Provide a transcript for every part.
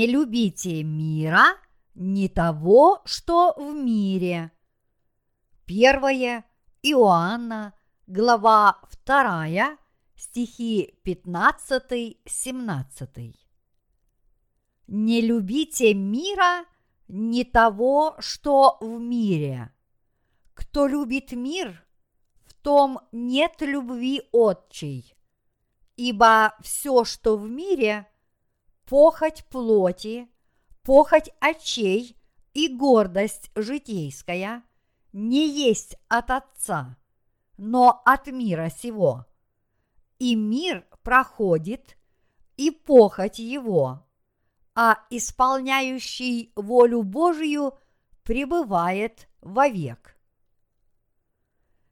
Не любите мира, не того, что в мире. Первое Иоанна, глава 2, стихи 15-17. Не любите мира, не того, что в мире. Кто любит мир, в том нет любви отчей. Ибо все, что в мире, похоть плоти, похоть очей и гордость житейская не есть от Отца, но от мира сего. И мир проходит, и похоть его, а исполняющий волю Божию пребывает вовек.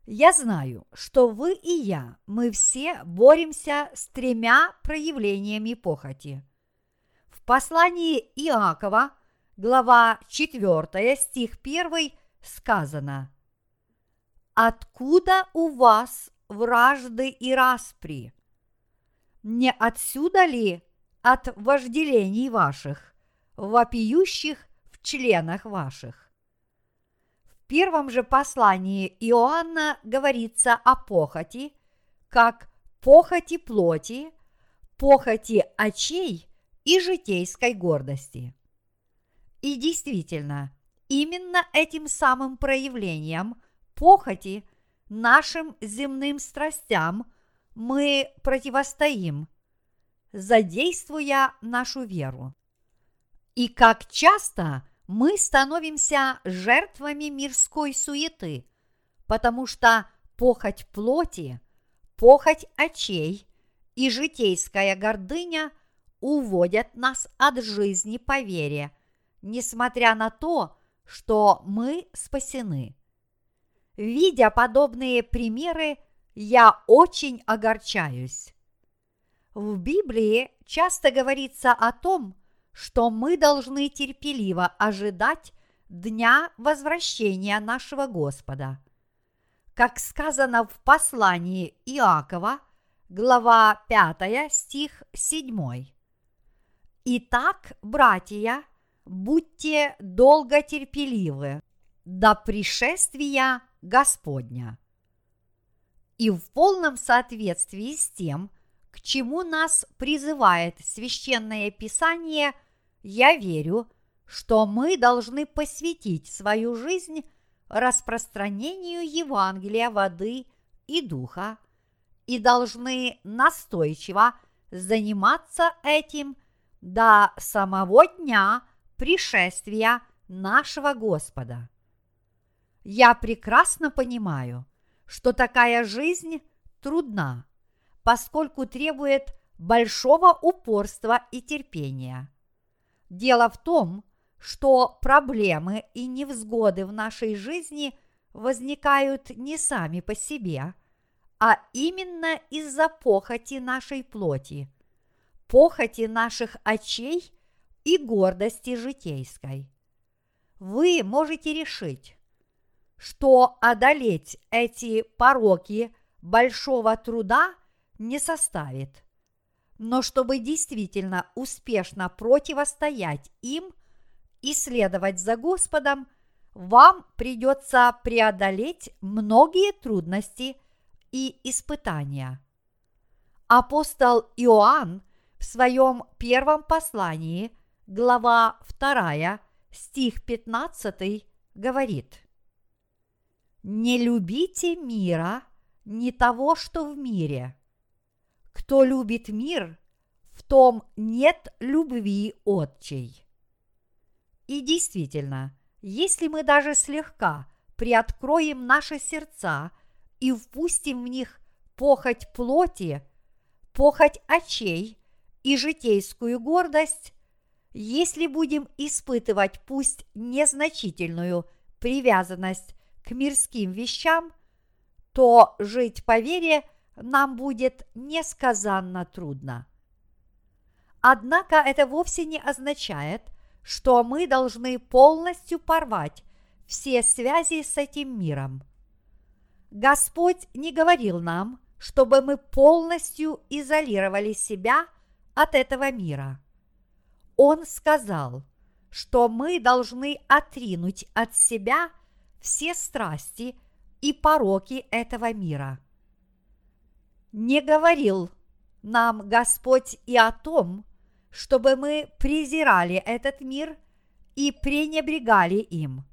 Я знаю, что вы и я, мы все боремся с тремя проявлениями похоти. Послании Иакова, глава 4, стих 1 сказано «Откуда у вас вражды и распри? Не отсюда ли от вожделений ваших, вопиющих в членах ваших?» В первом же послании Иоанна говорится о похоти, как похоти плоти, похоти очей и житейской гордости. И действительно, именно этим самым проявлением похоти нашим земным страстям мы противостоим, задействуя нашу веру. И как часто мы становимся жертвами мирской суеты, потому что похоть плоти, похоть очей и житейская гордыня уводят нас от жизни по вере, несмотря на то, что мы спасены. Видя подобные примеры, я очень огорчаюсь. В Библии часто говорится о том, что мы должны терпеливо ожидать дня возвращения нашего Господа. Как сказано в послании Иакова, глава 5, стих 7. Итак, братья, будьте долго терпеливы до пришествия Господня. И в полном соответствии с тем, к чему нас призывает священное писание, я верю, что мы должны посвятить свою жизнь распространению Евангелия воды и духа и должны настойчиво заниматься этим до самого дня пришествия нашего Господа. Я прекрасно понимаю, что такая жизнь трудна, поскольку требует большого упорства и терпения. Дело в том, что проблемы и невзгоды в нашей жизни возникают не сами по себе, а именно из-за похоти нашей плоти, похоти наших очей и гордости житейской. Вы можете решить, что одолеть эти пороки большого труда не составит. Но чтобы действительно успешно противостоять им и следовать за Господом, вам придется преодолеть многие трудности и испытания. Апостол Иоанн в своем первом послании – глава 2, стих 15 говорит «Не любите мира, не того, что в мире. Кто любит мир, в том нет любви отчей». И действительно, если мы даже слегка приоткроем наши сердца и впустим в них похоть плоти, похоть очей и житейскую гордость, если будем испытывать пусть незначительную привязанность к мирским вещам, то жить по вере нам будет несказанно трудно. Однако это вовсе не означает, что мы должны полностью порвать все связи с этим миром. Господь не говорил нам, чтобы мы полностью изолировали себя от этого мира – Он сказал, что мы должны отринуть от себя все страсти и пороки этого мира. Не говорил нам Господь и о том, чтобы мы презирали этот мир и пренебрегали им.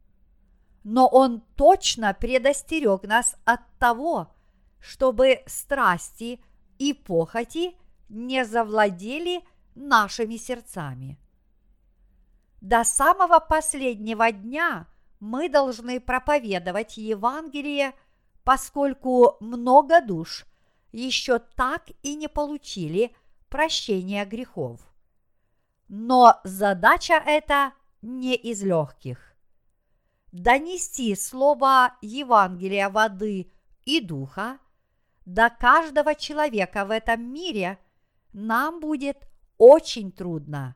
Но Он точно предостерег нас от того, чтобы страсти и похоти не завладели нашими сердцами. До самого последнего дня мы должны проповедовать Евангелие, поскольку много душ еще так и не получили прощения грехов. Но задача эта не из легких. Донести слово Евангелия воды и духа до каждого человека в этом мире нам будет очень трудно.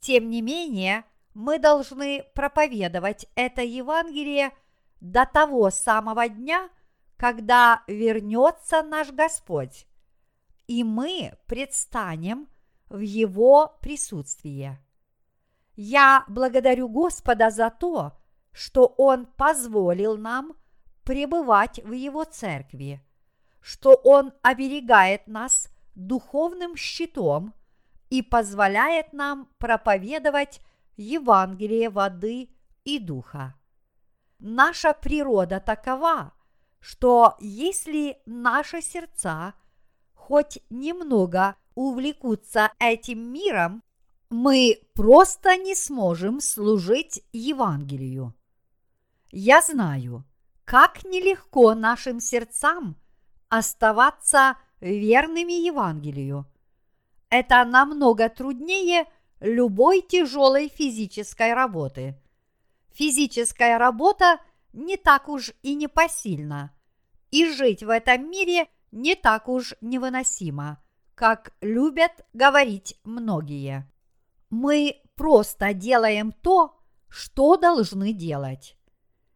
Тем не менее, мы должны проповедовать это Евангелие до того самого дня, когда вернется наш Господь, и мы предстанем в Его присутствии. Я благодарю Господа за то, что Он позволил нам пребывать в Его церкви, что Он оберегает нас духовным щитом и позволяет нам проповедовать Евангелие воды и духа. Наша природа такова, что если наши сердца хоть немного увлекутся этим миром, мы просто не сможем служить Евангелию. Я знаю, как нелегко нашим сердцам оставаться верными Евангелию. Это намного труднее любой тяжелой физической работы. Физическая работа не так уж и непосильна, и жить в этом мире не так уж невыносимо, как любят говорить многие. Мы просто делаем то, что должны делать.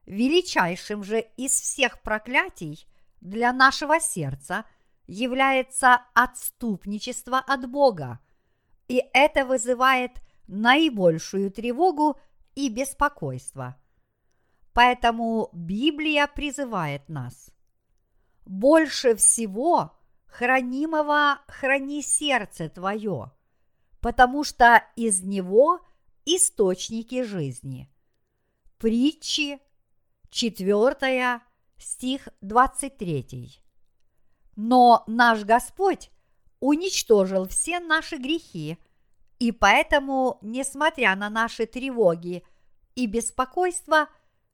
Величайшим же из всех проклятий для нашего сердца является отступничество от Бога, и это вызывает наибольшую тревогу и беспокойство. Поэтому Библия призывает нас. Больше всего хранимого храни сердце твое, потому что из него источники жизни. Притчи, 4 стих 23. Но наш Господь уничтожил все наши грехи, и поэтому, несмотря на наши тревоги и беспокойство,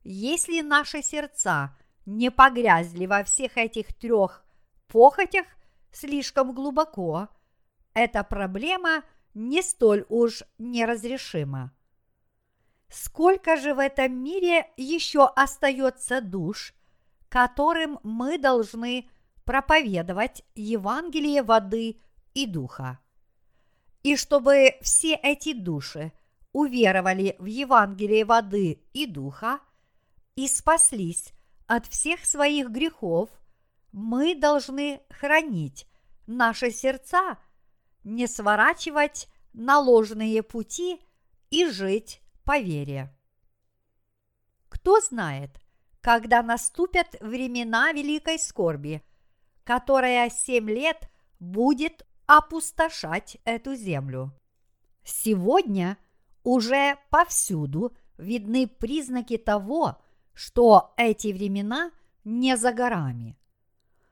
если наши сердца не погрязли во всех этих трех похотях слишком глубоко, эта проблема не столь уж неразрешима. Сколько же в этом мире еще остается душ, которым мы должны проповедовать Евангелие воды и духа. И чтобы все эти души уверовали в Евангелие воды и духа и спаслись от всех своих грехов, мы должны хранить наши сердца, не сворачивать на ложные пути и жить по вере. Кто знает, когда наступят времена великой скорби, которая семь лет будет опустошать эту землю. Сегодня уже повсюду видны признаки того, что эти времена не за горами.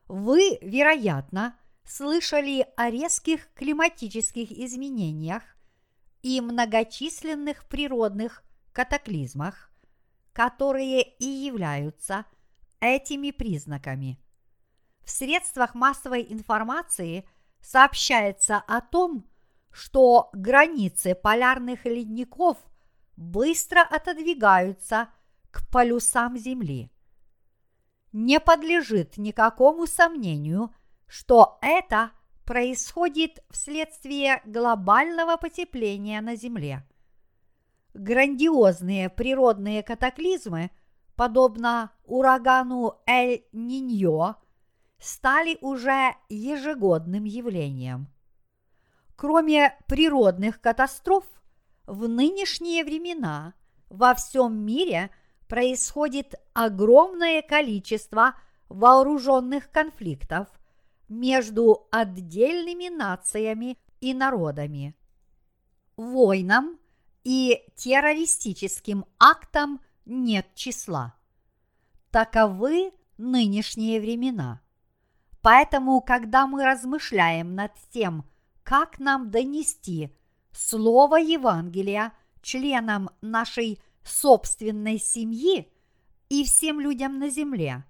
Вы, вероятно, слышали о резких климатических изменениях и многочисленных природных катаклизмах, которые и являются этими признаками. В средствах массовой информации сообщается о том, что границы полярных ледников быстро отодвигаются к полюсам Земли. Не подлежит никакому сомнению, что это происходит вследствие глобального потепления на Земле – грандиозные природные катаклизмы, подобно урагану Эль-Ниньо, стали уже ежегодным явлением. Кроме природных катастроф, в нынешние времена во всем мире происходит огромное количество вооруженных конфликтов между отдельными нациями и народами. Войнам и террористическим актам нет числа. Таковы нынешние времена. Поэтому, когда мы размышляем над тем, как нам донести Слово Евангелия членам нашей собственной семьи и всем людям на земле,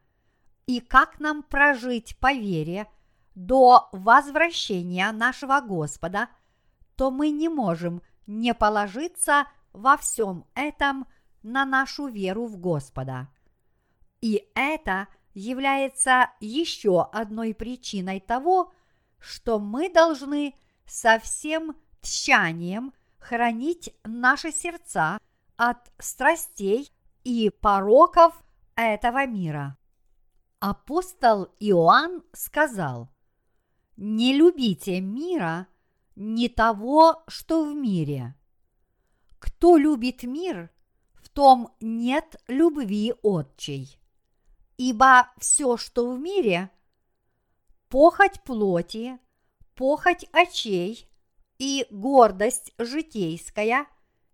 и как нам прожить по вере до возвращения нашего Господа, то мы не можем не положиться во всем этом на нашу веру в Господа. И это является еще одной причиной того, что мы должны со всем тщанием хранить наши сердца от страстей и пороков этого мира. Апостол Иоанн сказал, «Не любите мира, не того, что в мире. Кто любит мир, в том нет любви отчей. Ибо все, что в мире, похоть плоти, похоть очей и гордость житейская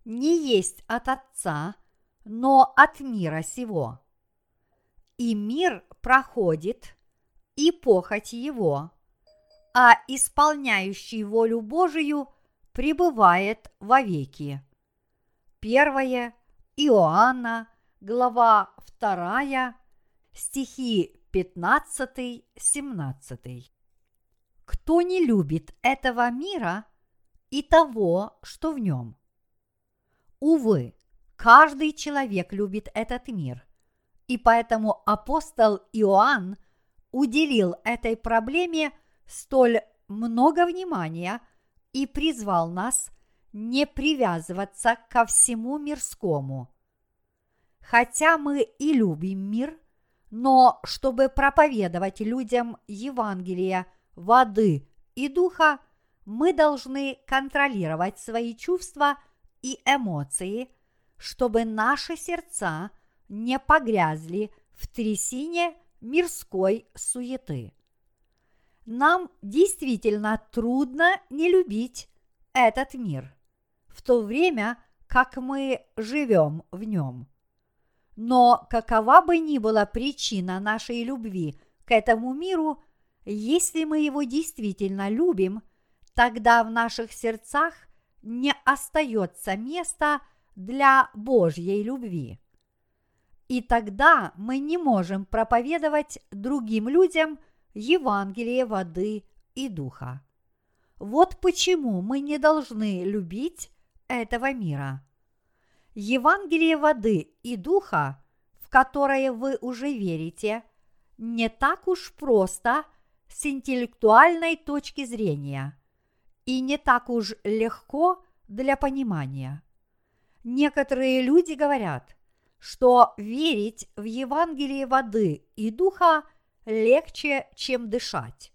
не есть от Отца, но от мира сего. И мир проходит, и похоть его, а исполняющий волю Божию пребывает вовеки. Первое Иоанна, глава 2, стихи 15-17. Кто не любит этого мира и того, что в нем? Увы, каждый человек любит этот мир, и поэтому апостол Иоанн уделил этой проблеме столь много внимания и призвал нас не привязываться ко всему мирскому. Хотя мы и любим мир, но чтобы проповедовать людям Евангелие воды и духа, мы должны контролировать свои чувства и эмоции, чтобы наши сердца не погрязли в трясине мирской суеты. Нам действительно трудно не любить этот мир, в то время как мы живем в нем. Но какова бы ни была причина нашей любви к этому миру, если мы его действительно любим, тогда в наших сердцах не остается места для Божьей любви. И тогда мы не можем проповедовать другим людям Евангелие воды и духа. Вот почему мы не должны любить этого мира. Евангелие воды и духа, в которое вы уже верите, не так уж просто с интеллектуальной точки зрения и не так уж легко для понимания. Некоторые люди говорят, что верить в Евангелие воды и духа легче, чем дышать.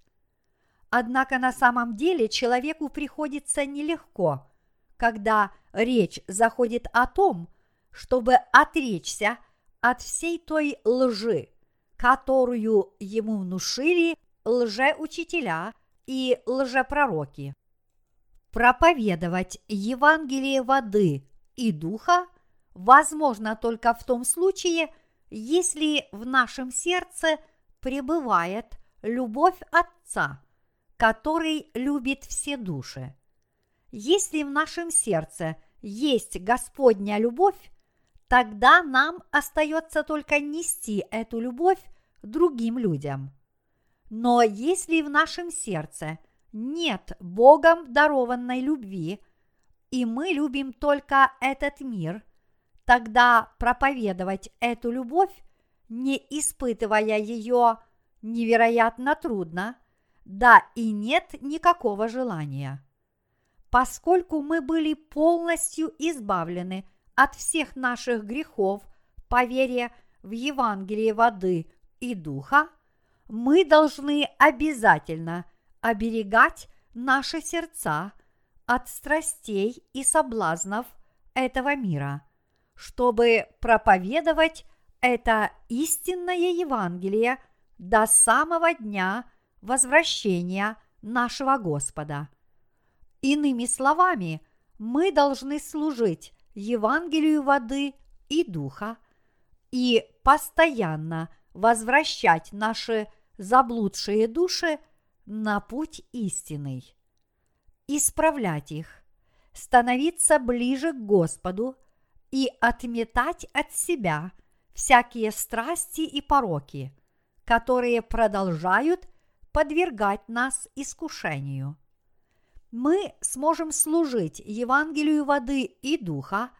Однако на самом деле человеку приходится нелегко, когда речь заходит о том, чтобы отречься от всей той лжи, которую ему внушили лжеучителя и лжепророки. Проповедовать Евангелие воды и духа возможно только в том случае, если в нашем сердце пребывает любовь Отца, который любит все души. Если в нашем сердце есть Господня любовь, тогда нам остается только нести эту любовь другим людям. Но если в нашем сердце нет Богом дарованной любви, и мы любим только этот мир, тогда проповедовать эту любовь, не испытывая ее, невероятно трудно, да и нет никакого желания. Поскольку мы были полностью избавлены от всех наших грехов по вере в Евангелие воды и духа, мы должны обязательно оберегать наши сердца от страстей и соблазнов этого мира, чтобы проповедовать это истинное Евангелие до самого дня возвращения нашего Господа. Иными словами, мы должны служить Евангелию воды и духа и постоянно возвращать наши заблудшие души на путь истинный, исправлять их, становиться ближе к Господу и отметать от себя всякие страсти и пороки, которые продолжают подвергать нас искушению. Мы сможем служить Евангелию воды и духа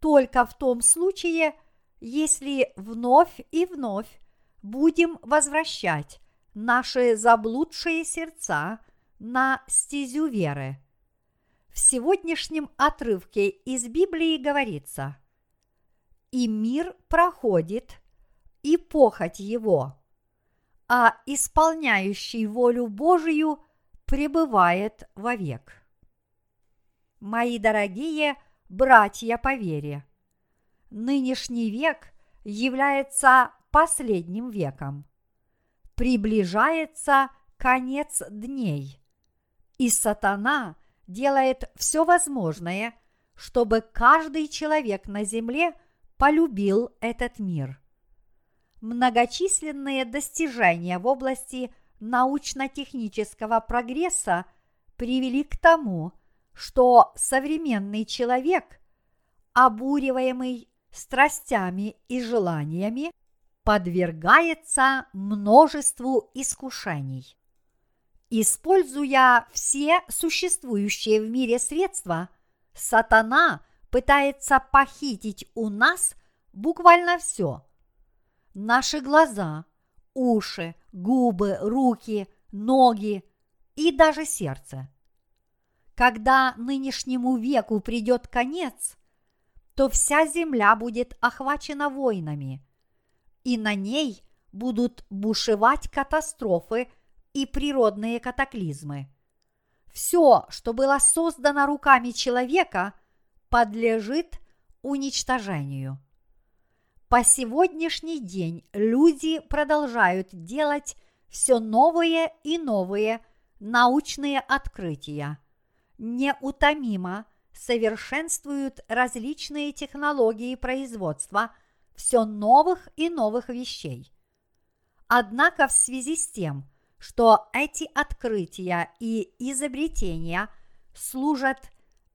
только в том случае, если вновь и вновь будем возвращать наши заблудшие сердца на стезю веры. В сегодняшнем отрывке из Библии говорится «И мир проходит, и похоть его, а исполняющий волю Божию пребывает вовек». Мои дорогие братья по вере, нынешний век является последним веком. Приближается конец дней, и сатана делает все возможное, чтобы каждый человек на земле полюбил этот мир. Многочисленные достижения в области научно-технического прогресса привели к тому, что современный человек, обуриваемый страстями и желаниями, подвергается множеству искушений. Используя все существующие в мире средства, сатана пытается похитить у нас буквально все. Наши глаза, уши, губы, руки, ноги и даже сердце. Когда нынешнему веку придет конец, то вся земля будет охвачена войнами – и на ней будут бушевать катастрофы и природные катаклизмы. Все, что было создано руками человека, подлежит уничтожению. По сегодняшний день люди продолжают делать все новые и новые научные открытия, неутомимо совершенствуют различные технологии производства – все новых и новых вещей. Однако в связи с тем, что эти открытия и изобретения служат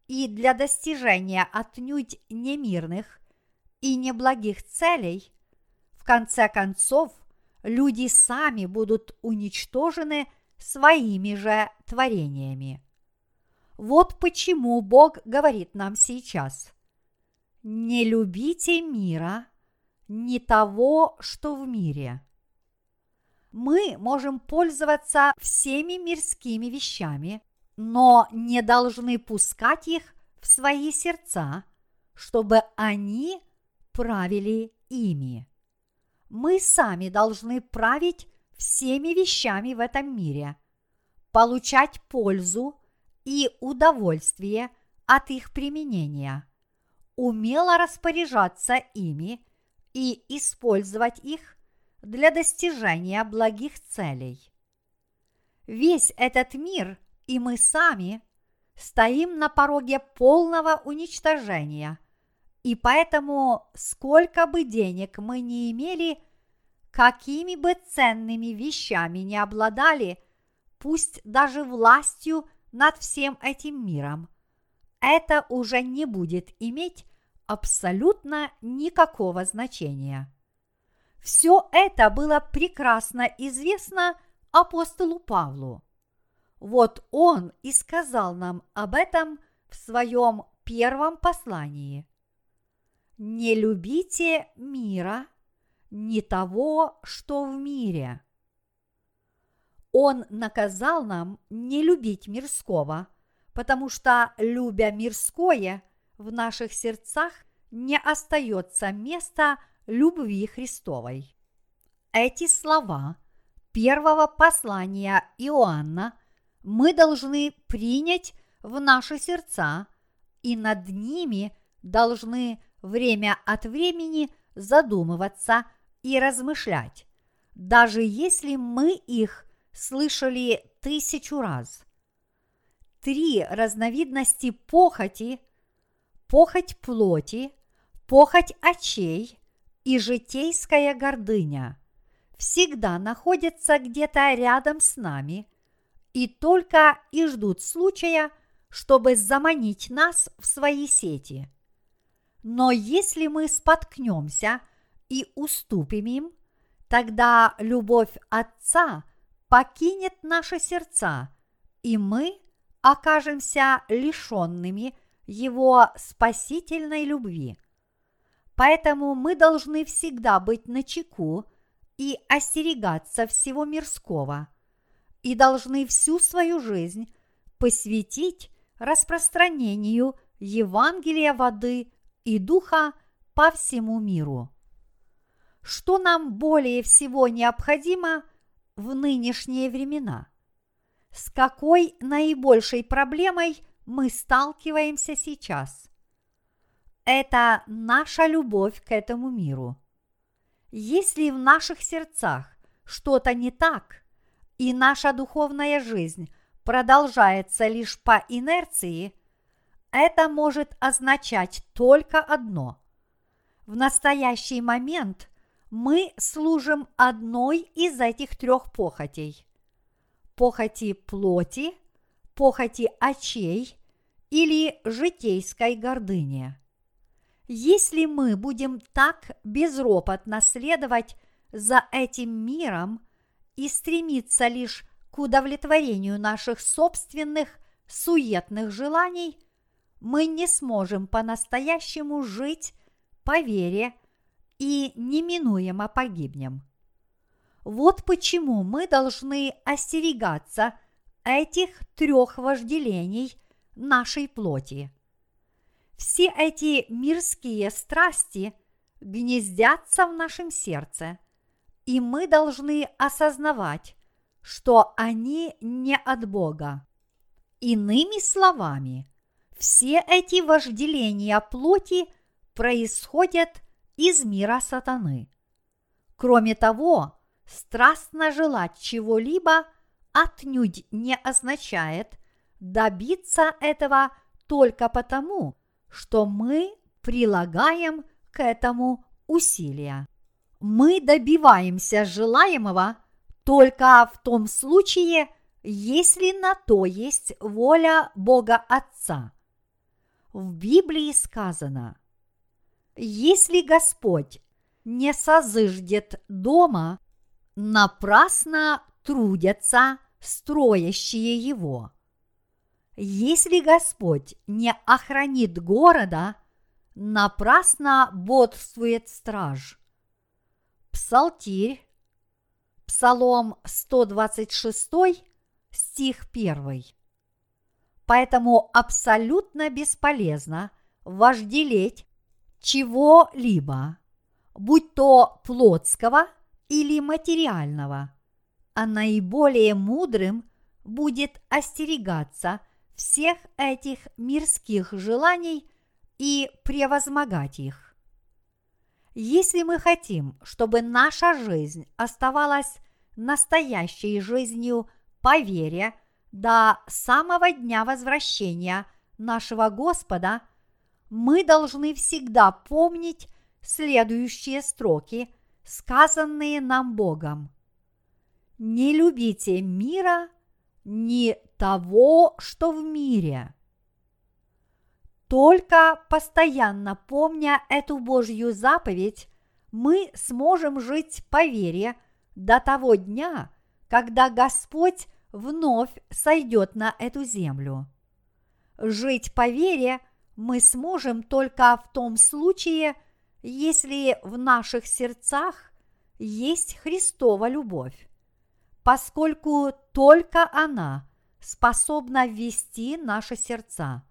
и для достижения отнюдь немирных и неблагих целей, в конце концов люди сами будут уничтожены своими же творениями. Вот почему Бог говорит нам сейчас. Не любите мира – не того, что в мире. Мы можем пользоваться всеми мирскими вещами, но не должны пускать их в свои сердца, чтобы они правили ими. Мы сами должны править всеми вещами в этом мире, получать пользу и удовольствие от их применения, умело распоряжаться ими и использовать их для достижения благих целей. Весь этот мир и мы сами стоим на пороге полного уничтожения, и поэтому сколько бы денег мы не имели, какими бы ценными вещами не обладали, пусть даже властью над всем этим миром, это уже не будет иметь абсолютно никакого значения. Все это было прекрасно известно апостолу Павлу. Вот он и сказал нам об этом в своем первом послании. Не любите мира, не того, что в мире. Он наказал нам не любить мирского, потому что, любя мирское, в наших сердцах не остается места любви Христовой. Эти слова первого послания Иоанна мы должны принять в наши сердца и над ними должны время от времени задумываться и размышлять, даже если мы их слышали тысячу раз. Три разновидности похоти – похоть плоти, похоть очей и житейская гордыня – всегда находятся где-то рядом с нами и только и ждут случая, чтобы заманить нас в свои сети. Но если мы споткнемся и уступим им, тогда любовь Отца покинет наши сердца, и мы окажемся лишенными Его спасительной любви. Поэтому мы должны всегда быть начеку и остерегаться всего мирского, и должны всю свою жизнь посвятить распространению Евангелия воды и духа по всему миру. Что нам более всего необходимо в нынешние времена? С какой наибольшей проблемой мы сталкиваемся сейчас? Это наша любовь к этому миру. Если в наших сердцах что-то не так, и наша духовная жизнь продолжается лишь по инерции, это может означать только одно. В настоящий момент мы служим одной из этих трех похотей. Похоти плоти, похоти очей или житейской гордыни. Если мы будем так безропотно следовать за этим миром и стремиться лишь к удовлетворению наших собственных суетных желаний, мы не сможем по-настоящему жить по вере и неминуемо погибнем. Вот почему мы должны остерегаться этих трех вожделений нашей плоти. Все эти мирские страсти гнездятся в нашем сердце, и мы должны осознавать, что они не от Бога. Иными словами, все эти вожделения плоти происходят из мира сатаны. Кроме того, страстно желать чего-либо отнюдь не означает добиться этого только потому, что мы прилагаем к этому усилия. Мы добиваемся желаемого только в том случае, если на то есть воля Бога Отца. В Библии сказано, если Господь не созыждет дома, напрасно трудятся строящие его. Если Господь не охранит города, напрасно бодрствует страж. Псалтирь, Псалом 126, стих 1. Поэтому абсолютно бесполезно вожделеть чего-либо, будь то плотского или материального, а наиболее мудрым будет остерегаться всех этих мирских желаний и превозмогать их. Если мы хотим, чтобы наша жизнь оставалась настоящей жизнью по вере до самого дня возвращения нашего Господа, мы должны всегда помнить следующие строки, сказанные нам Богом. Не любите мира, ни того, что в мире. Только постоянно помня эту Божью заповедь, мы сможем жить по вере до того дня, когда Господь вновь сойдет на эту землю. Жить по вере мы сможем только в том случае, если в наших сердцах есть Христова любовь, поскольку только она способна ввести наши сердца.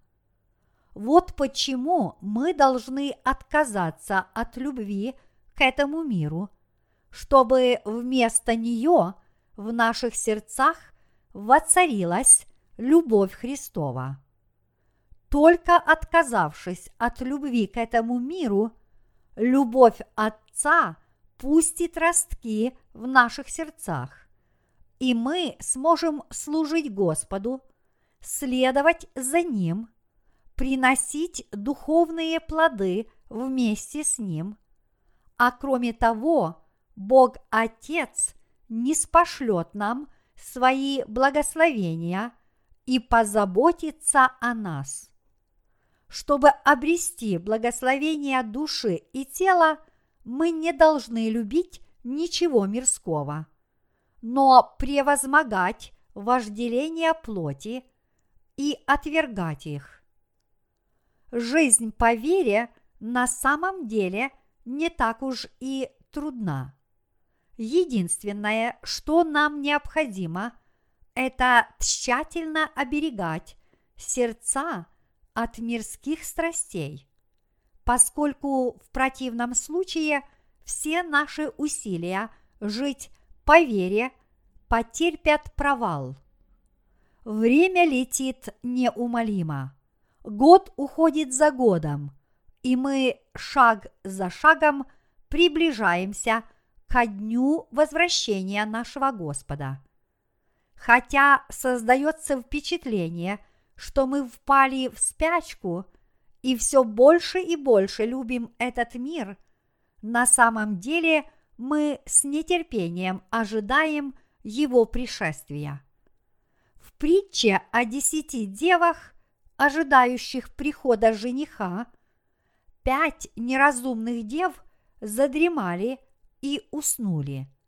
Вот почему мы должны отказаться от любви к этому миру, чтобы вместо нее в наших сердцах воцарилась любовь Христова. только отказавшись от любви к этому миру, любовь Отца пустит ростки в наших сердцах, и мы сможем служить Господу, следовать за Ним, приносить духовные плоды вместе с Ним, а кроме того, Бог Отец не спошлет нам свои благословения и позаботится о нас. Чтобы обрести благословение души и тела, мы не должны любить ничего мирского, но превозмогать вожделение плоти и отвергать их. Жизнь по вере на самом деле не так уж и трудна. Единственное, что нам необходимо, это тщательно оберегать сердца от мирских страстей, поскольку в противном случае все наши усилия жить по вере потерпят провал. Время летит неумолимо. Год уходит за годом, и мы шаг за шагом приближаемся ко дню возвращения нашего Господа. Хотя создается впечатление, что мы впали в спячку и все больше и больше любим этот мир, на самом деле мы с нетерпением ожидаем его пришествия. В притче о десяти девах, ожидающих прихода жениха, пять неразумных дев задремали и уснули –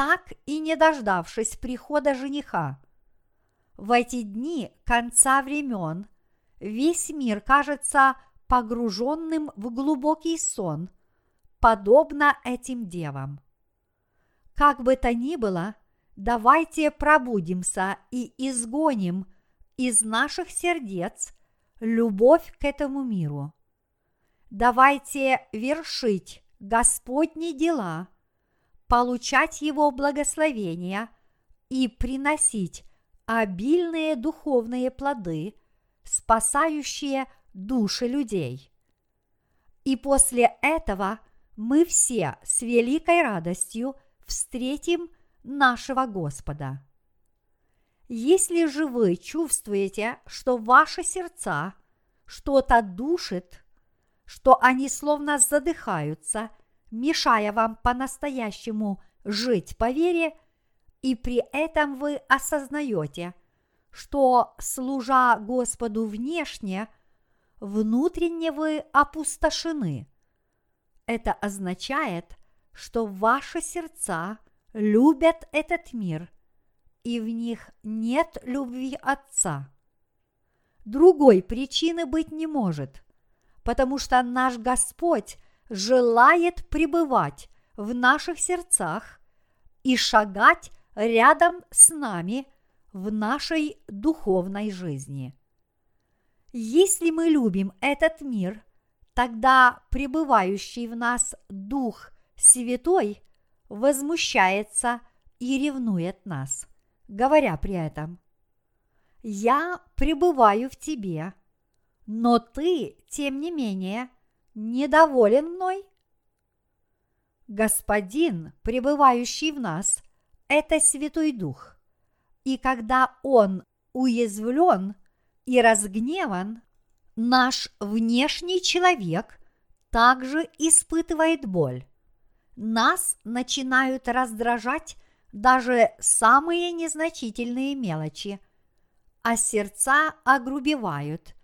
так и не дождавшись прихода жениха. В эти дни конца времен весь мир кажется погруженным в глубокий сон, подобно этим девам. Как бы то ни было, давайте пробудимся и изгоним из наших сердец любовь к этому миру. Давайте вершить Господни дела – получать Его благословения и приносить обильные духовные плоды, спасающие души людей. И после этого мы все с великой радостью встретим нашего Господа. Если же вы чувствуете, что ваши сердца что-то душит, что они словно задыхаются – мешая вам по-настоящему жить по вере, и при этом вы осознаете, что, служа Господу внешне, внутренне вы опустошены. Это означает, что ваши сердца любят этот мир, и в них нет любви Отца. Другой причины быть не может, потому что наш Господь – желает пребывать в наших сердцах и шагать рядом с нами в нашей духовной жизни. Если мы любим этот мир, тогда пребывающий в нас Дух Святой возмущается и ревнует нас, говоря при этом «Я пребываю в тебе, но ты, тем не менее, – недоволен мной? Господин, пребывающий в нас, это Святой Дух. И когда Он уязвлен и разгневан, наш внешний человек также испытывает боль. Нас начинают раздражать даже самые незначительные мелочи, а сердца огрубевают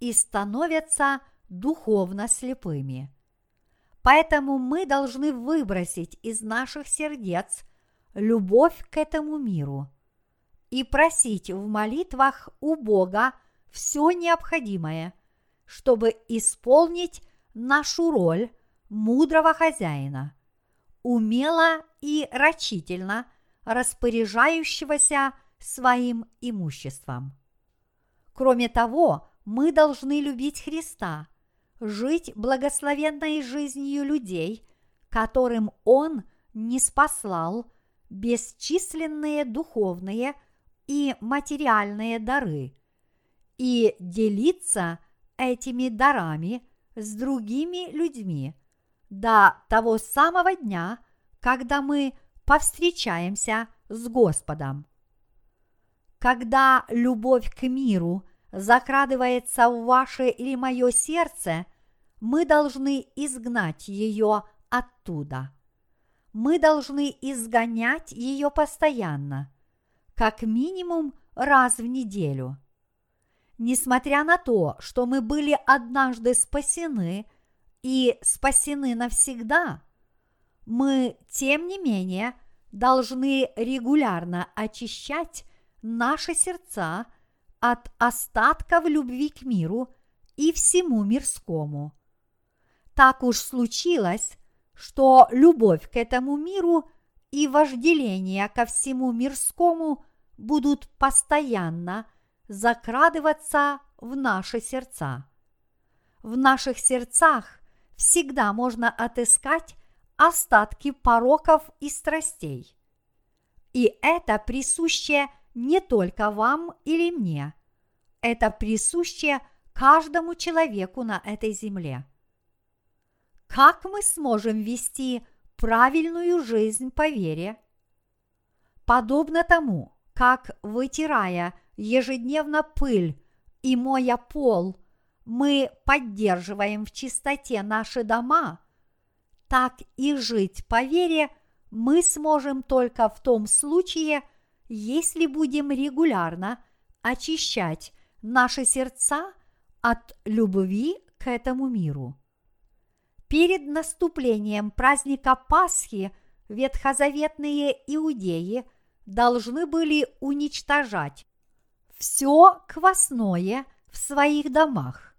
и становятся духовно слепыми. Поэтому мы должны выбросить из наших сердец любовь к этому миру и просить в молитвах у Бога все необходимое, чтобы исполнить нашу роль мудрого хозяина, умело и рачительно распоряжающегося своим имуществом. Кроме того, мы должны любить Христа – жить благословенной жизнью людей, которым Он не спаслал бесчисленные духовные и материальные дары, и делиться этими дарами с другими людьми до того самого дня, когда мы повстречаемся с Господом. Когда любовь к миру закрадывается в ваше или мое сердце, мы должны изгнать ее оттуда. Мы должны изгонять ее постоянно, как минимум раз в неделю. Несмотря на то, что мы были однажды спасены и спасены навсегда, мы, тем не менее, должны регулярно очищать наши сердца от остатков любви к миру и всему мирскому. Так уж случилось, что любовь к этому миру и вожделение ко всему мирскому будут постоянно закрадываться в наши сердца. В наших сердцах всегда можно отыскать остатки пороков и страстей. И это присуще не только вам или мне, это присуще каждому человеку на этой земле. Как мы сможем вести правильную жизнь по вере? Подобно тому, как вытирая ежедневно пыль и моя пол, мы поддерживаем в чистоте наши дома, так и жить по вере мы сможем только в том случае, если будем регулярно очищать наши сердца от любви к этому миру. Перед наступлением праздника Пасхи ветхозаветные иудеи должны были уничтожать все квасное в своих домах.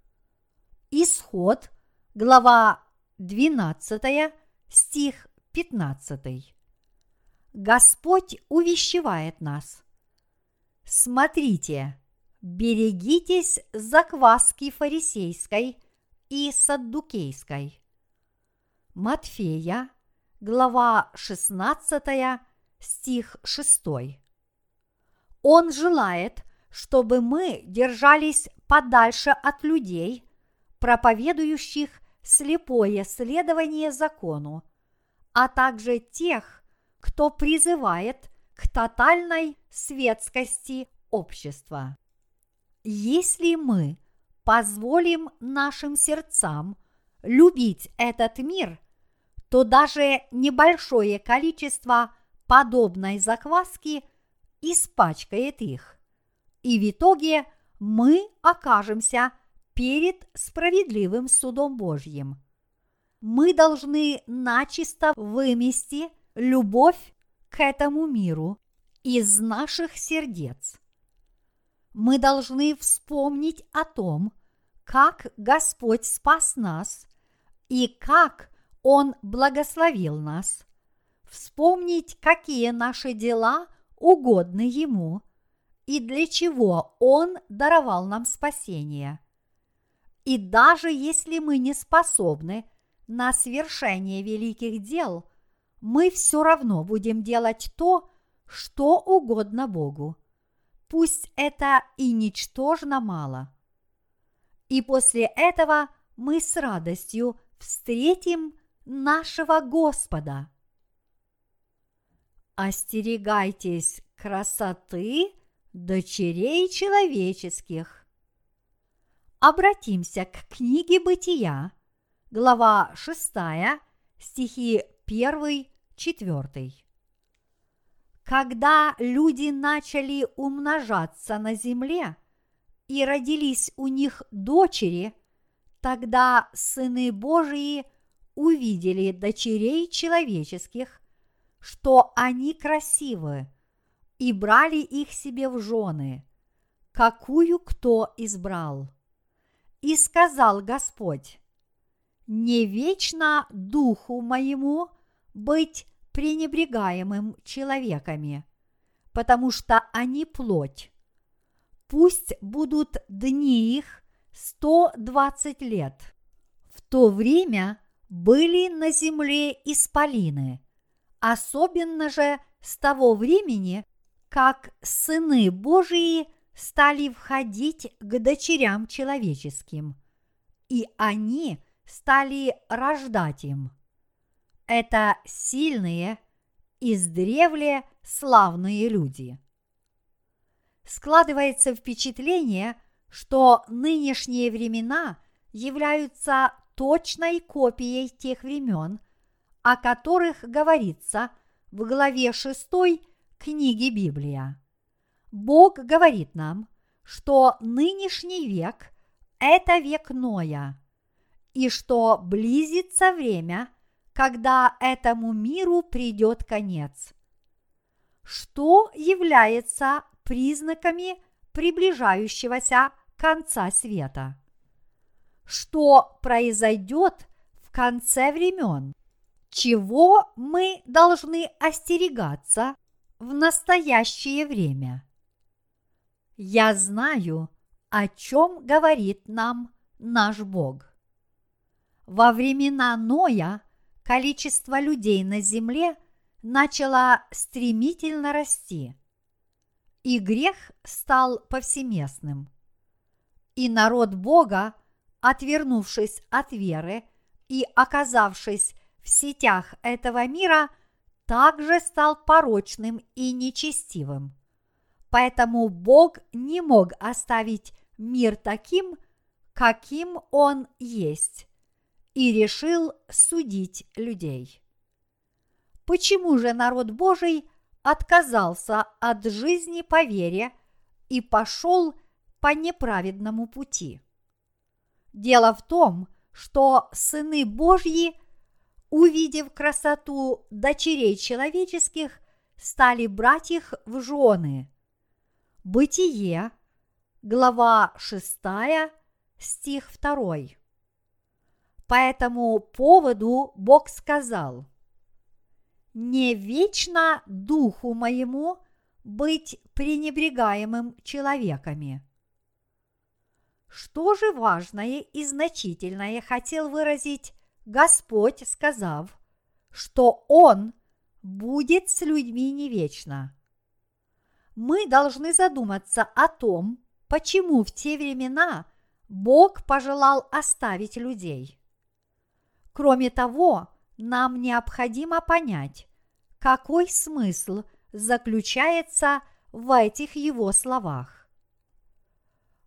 Исход, глава 12, стих 15. Господь увещевает нас. Смотрите, берегитесь закваски фарисейской и саддукейской. Матфея, глава 16, стих 6. Он желает, чтобы мы держались подальше от людей, проповедующих слепое следование закону, а также тех, кто призывает к тотальной светскости общества. Если мы позволим нашим сердцам любить этот мир, то даже небольшое количество подобной закваски испачкает их. И в итоге мы окажемся перед справедливым судом Божьим. Мы должны начисто вымести любовь к этому миру из наших сердец. Мы должны вспомнить о том, как Господь спас нас и как Он благословил нас, вспомнить, какие наши дела угодны Ему и для чего Он даровал нам спасение. И даже если мы не способны на свершение великих дел – мы все равно будем делать то, что угодно Богу. Пусть это и ничтожно мало. И после этого мы с радостью встретим нашего Господа. Остерегайтесь красоты дочерей человеческих. Обратимся к книге Бытия, глава 6, стихи первый, четвертый. Когда люди начали умножаться на земле и родились у них дочери, тогда сыны Божии увидели дочерей человеческих, что они красивы, и брали их себе в жены, какую кто избрал. И сказал Господь, не вечно духу моему быть пренебрегаемым человеками, потому что они плоть. Пусть будут дни их 120 лет. В то время были на земле исполины, особенно же с того времени, как сыны Божии стали входить к дочерям человеческим, и они стали рождать им. Это сильные, издревле славные люди. Складывается впечатление, что нынешние времена являются точной копией тех времен, о которых говорится в главе 6 книги Библия. Бог говорит нам, что нынешний век – это век Ноя, и что близится время, когда этому миру придет конец. Что является признаками приближающегося конца света? Что произойдет в конце времен? Чего мы должны остерегаться в настоящее время? Я знаю, о чем говорит нам наш Бог. Во времена Ноя количество людей на земле начало стремительно расти, и грех стал повсеместным. И народ Бога, отвернувшись от веры и оказавшись в сетях этого мира, также стал порочным и нечестивым. Поэтому Бог не мог оставить мир таким, каким он есть, и решил судить людей. Почему же народ Божий отказался от жизни по вере и пошел по неправедному пути? Дело в том, что сыны Божьи, увидев красоту дочерей человеческих, стали брать их в жены – Бытие, глава 6, стих 2. По этому поводу Бог сказал, «Не вечно духу моему быть пренебрегаемым человеками». Что же важное и значительное хотел выразить Господь, сказав, что Он будет с людьми не вечно – мы должны задуматься о том, почему в те времена Бог пожелал оставить людей. Кроме того, нам необходимо понять, какой смысл заключается в этих его словах.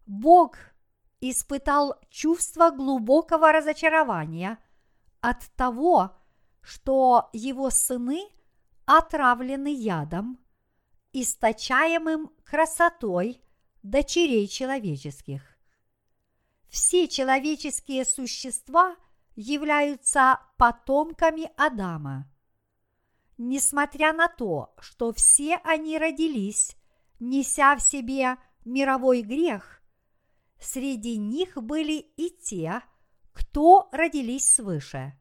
Бог испытал чувство глубокого разочарования от того, что его сыны отравлены ядом источаемым красотой дочерей человеческих. Все человеческие существа являются потомками Адама. Несмотря на то, что все они родились, неся в себе мировой грех, среди них были и те, кто родились свыше.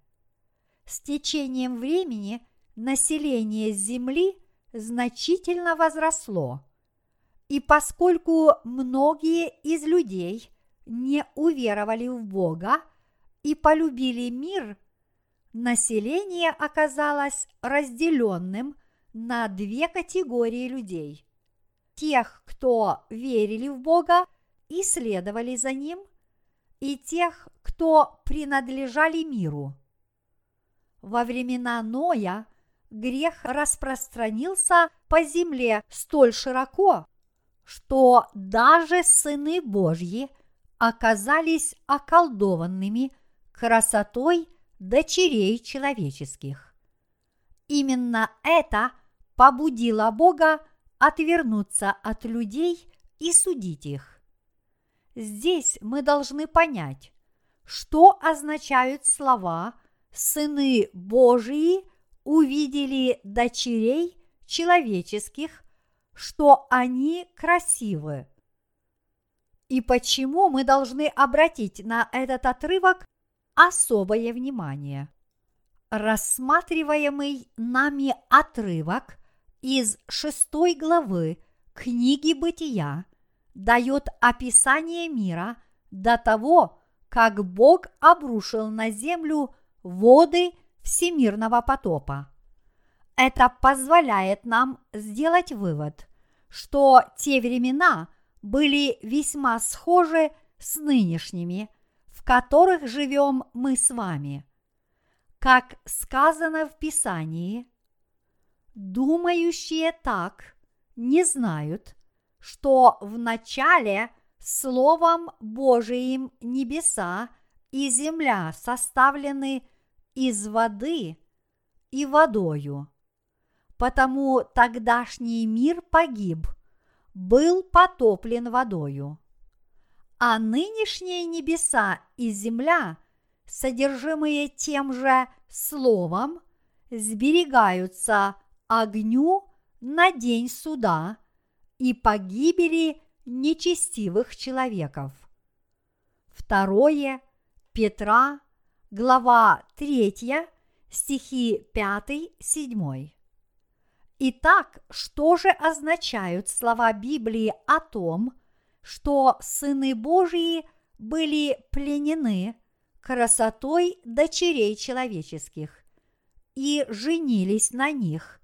С течением времени население Земли значительно возросло. И поскольку многие из людей не уверовали в Бога и полюбили мир, население оказалось разделенным на две категории людей. Тех, кто верили в Бога и следовали за Ним, и тех, кто принадлежали миру. Во времена Ноя грех распространился по земле столь широко, что даже сыны Божьи оказались околдованными красотой дочерей человеческих. Именно это побудило Бога отвернуться от людей и судить их. Здесь мы должны понять, что означают слова «сыны Божии» увидели дочерей человеческих, что они красивы. И почему мы должны обратить на этот отрывок особое внимание? Рассматриваемый нами отрывок из шестой главы книги Бытия дает описание мира до того, как Бог обрушил на землю воды всемирного потопа. Это позволяет нам сделать вывод, что те времена были весьма схожи с нынешними, в которых живем мы с вами. Как сказано в Писании, думающие так не знают, что в начале Словом Божиим небеса и земля составлены из воды и водою. Потому тогдашний мир погиб, был потоплен водою. А нынешние небеса и земля, содержимые тем же словом, сберегаются огню на день суда и погибели нечестивых человеков. Второе Петра, глава 3, стихи 5-7. Итак, что же означают слова Библии о том, что сыны Божьи были пленены красотой дочерей человеческих и женились на них,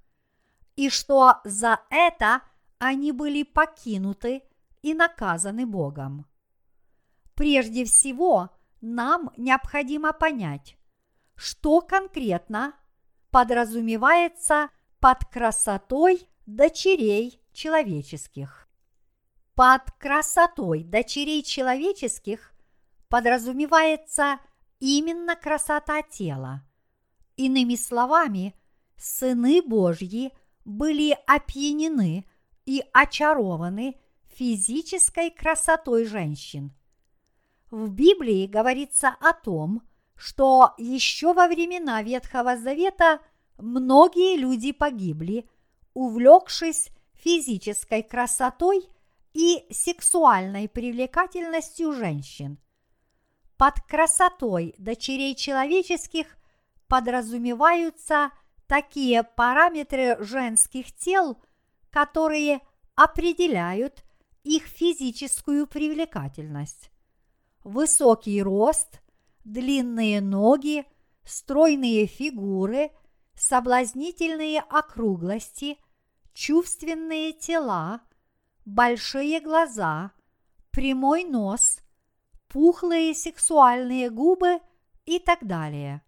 и что за это они были покинуты и наказаны Богом. Прежде всего, нам необходимо понять, что конкретно подразумевается под красотой дочерей человеческих. Под красотой дочерей человеческих подразумевается именно красота тела. Иными словами, сыны Божьи были опьянены и очарованы физической красотой женщин. В Библии говорится о том, что еще во времена Ветхого Завета многие люди погибли, увлекшись физической красотой и сексуальной привлекательностью женщин. Под красотой дочерей человеческих подразумеваются такие параметры женских тел, которые определяют их физическую привлекательность. Высокий рост, длинные ноги, стройные фигуры, соблазнительные округлости, чувственные тела, большие глаза, прямой нос, пухлые сексуальные губы и так далее.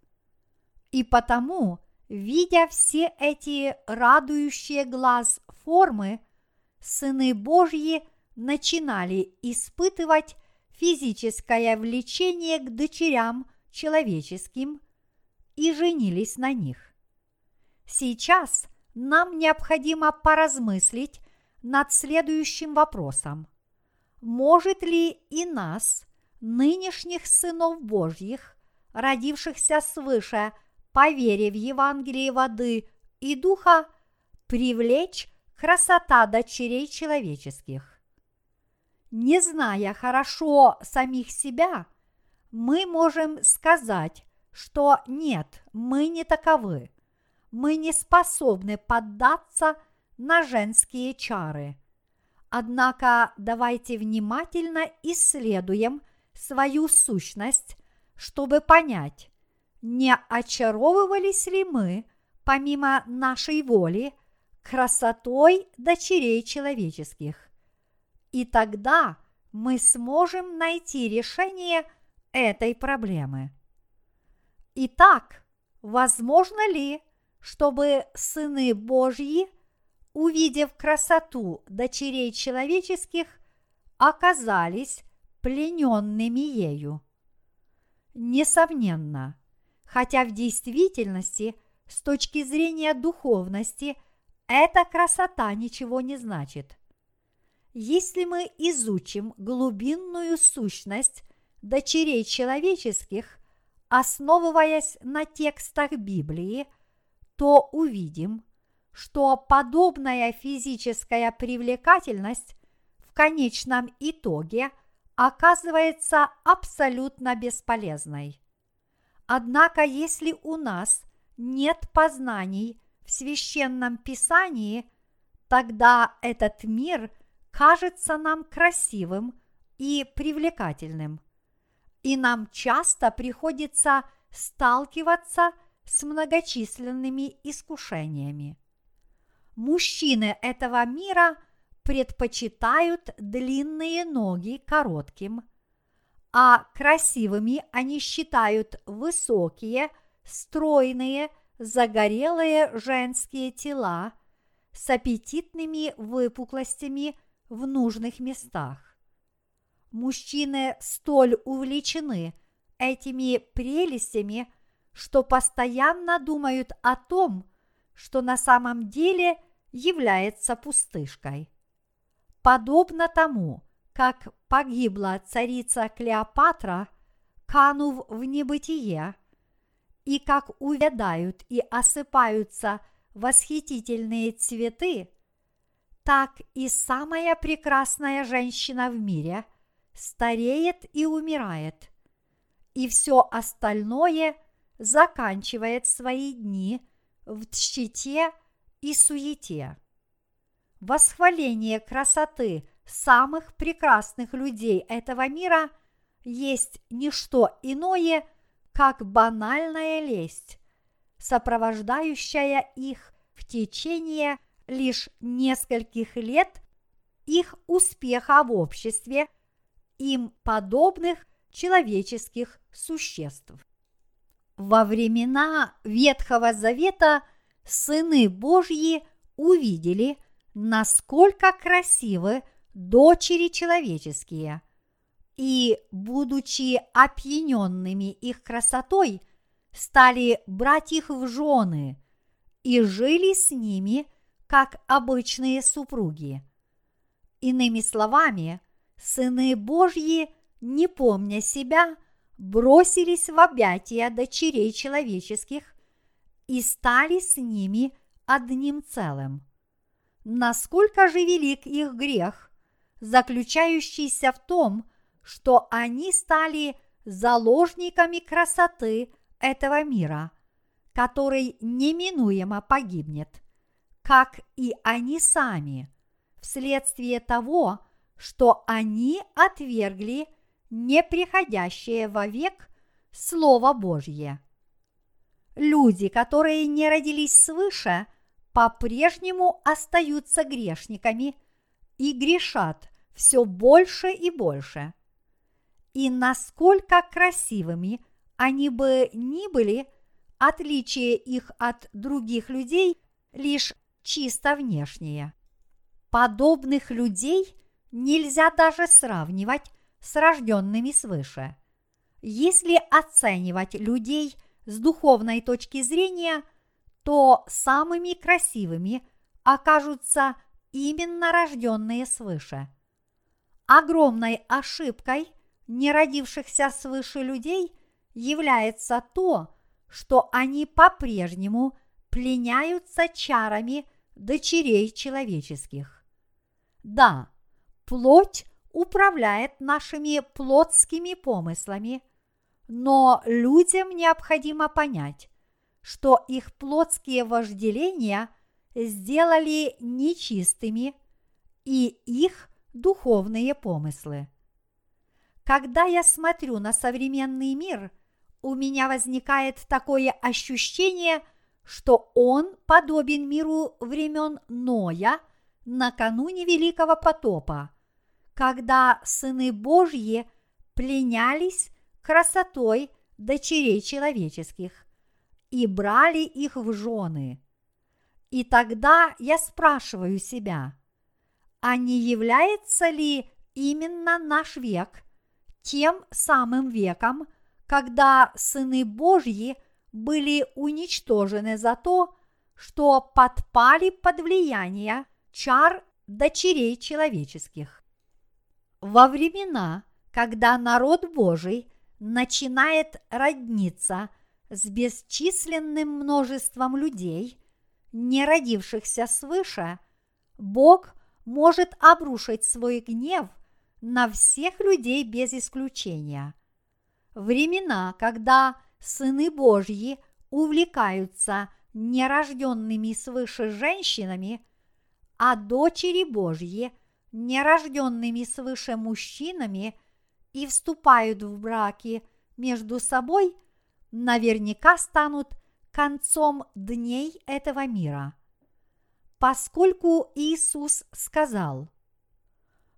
И потому, видя все эти радующие глаз формы, сыны Божьи начинали испытывать физическое влечение к дочерям человеческим и женились на них. Сейчас нам необходимо поразмыслить над следующим вопросом. Может ли и нас, нынешних сынов Божьих, родившихся свыше по вере в Евангелие воды и духа, привлечь красота дочерей человеческих. Не зная хорошо самих себя, мы можем сказать, что нет, мы не таковы. Мы не способны поддаться на женские чары. Однако давайте внимательно исследуем свою сущность, чтобы понять, не очаровывались ли мы, помимо нашей воли, красотой дочерей человеческих. И тогда мы сможем найти решение этой проблемы. Итак, возможно ли, чтобы сыны Божьи, увидев красоту дочерей человеческих, оказались плененными ею? Несомненно, хотя в действительности, с точки зрения духовности – эта красота ничего не значит. Если мы изучим глубинную сущность дочерей человеческих, основываясь на текстах Библии, то увидим, что подобная физическая привлекательность в конечном итоге оказывается абсолютно бесполезной. Однако, если у нас нет познаний в священном писании, тогда этот мир кажется нам красивым и привлекательным. И нам часто приходится сталкиваться с многочисленными искушениями. Мужчины этого мира предпочитают длинные ноги коротким, а красивыми они считают высокие, стройные, загорелые женские тела с аппетитными выпуклостями в нужных местах. Мужчины столь увлечены этими прелестями, что постоянно думают о том, что на самом деле является пустышкой. Подобно тому, как погибла царица Клеопатра, канув в небытие, и как увядают и осыпаются восхитительные цветы, так и самая прекрасная женщина в мире стареет и умирает, и все остальное заканчивает свои дни в тщете и суете. Восхваление красоты самых прекрасных людей этого мира есть не что иное, как банальная лесть, сопровождающая их в течение лишь нескольких лет их успеха в обществе им подобных человеческих существ. Во времена Ветхого Завета сыны Божьи увидели, насколько красивы дочери человеческие, и, будучи опьяненными их красотой, стали брать их в жены и жили с ними, как обычные супруги. Иными словами, сыны Божьи, не помня себя, бросились в объятия дочерей человеческих и стали с ними одним целым. Насколько же велик их грех, заключающийся в том, что они стали заложниками красоты этого мира, который неминуемо погибнет, как и они сами, вследствие того, что они отвергли неприходящее вовек Слово Божье. Люди, которые не родились свыше, по-прежнему остаются грешниками и грешат все больше и больше. И насколько красивыми они бы ни были, отличие их от других людей лишь чисто внешнее. Подобных людей нельзя даже сравнивать с рожденными свыше. Если оценивать людей с духовной точки зрения, то самыми красивыми окажутся именно рожденные свыше. Огромной ошибкой неродившихся свыше людей является то, что они по-прежнему пленяются чарами дочерей человеческих. Да, плоть управляет нашими плотскими помыслами, но людям необходимо понять, что их плотские вожделения сделали нечистыми и их духовные помыслы. Когда я смотрю на современный мир, у меня возникает такое ощущение, что он подобен миру времен Ноя накануне Великого потопа – когда сыны Божьи пленялись красотой дочерей человеческих и брали их в жены. И тогда я спрашиваю себя, а не является ли именно наш век тем самым веком, когда сыны Божьи были уничтожены за то, что подпали под влияние чар дочерей человеческих? Во времена, когда народ Божий начинает родниться с бесчисленным множеством людей, не родившихся свыше, Бог может обрушить свой гнев на всех людей без исключения. Времена, когда сыны Божьи увлекаются нерожденными свыше женщинами, а дочери Божьи нерожденными свыше мужчинами и вступают в браки между собой, наверняка станут концом дней этого мира. Поскольку Иисус сказал,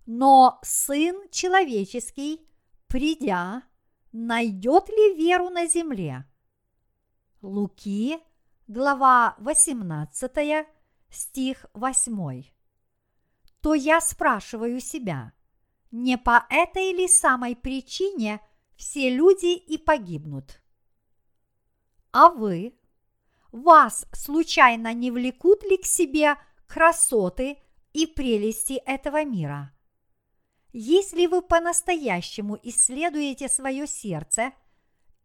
но Сын Человеческий, придя, найдет ли веру на земле? Луки, глава 18, стих 8. То я спрашиваю себя, не по этой ли самой причине все люди и погибнут? А вы? Вас случайно не влекут ли к себе красоты и прелести этого мира? Если вы по-настоящему исследуете свое сердце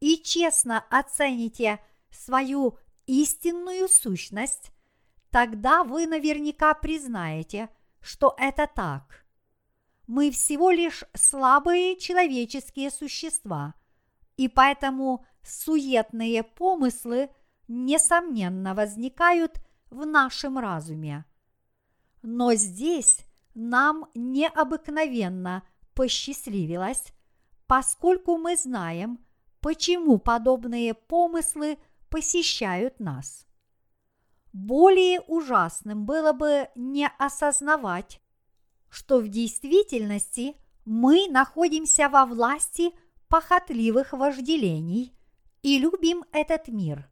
и честно оцените свою истинную сущность, тогда вы наверняка признаете, что это так. Мы всего лишь слабые человеческие существа, и поэтому суетные помыслы несомненно возникают в нашем разуме. Но здесь нам необыкновенно посчастливилось, поскольку мы знаем, почему подобные помыслы посещают нас. Более ужасным было бы не осознавать, что в действительности мы находимся во власти похотливых вожделений и любим этот мир,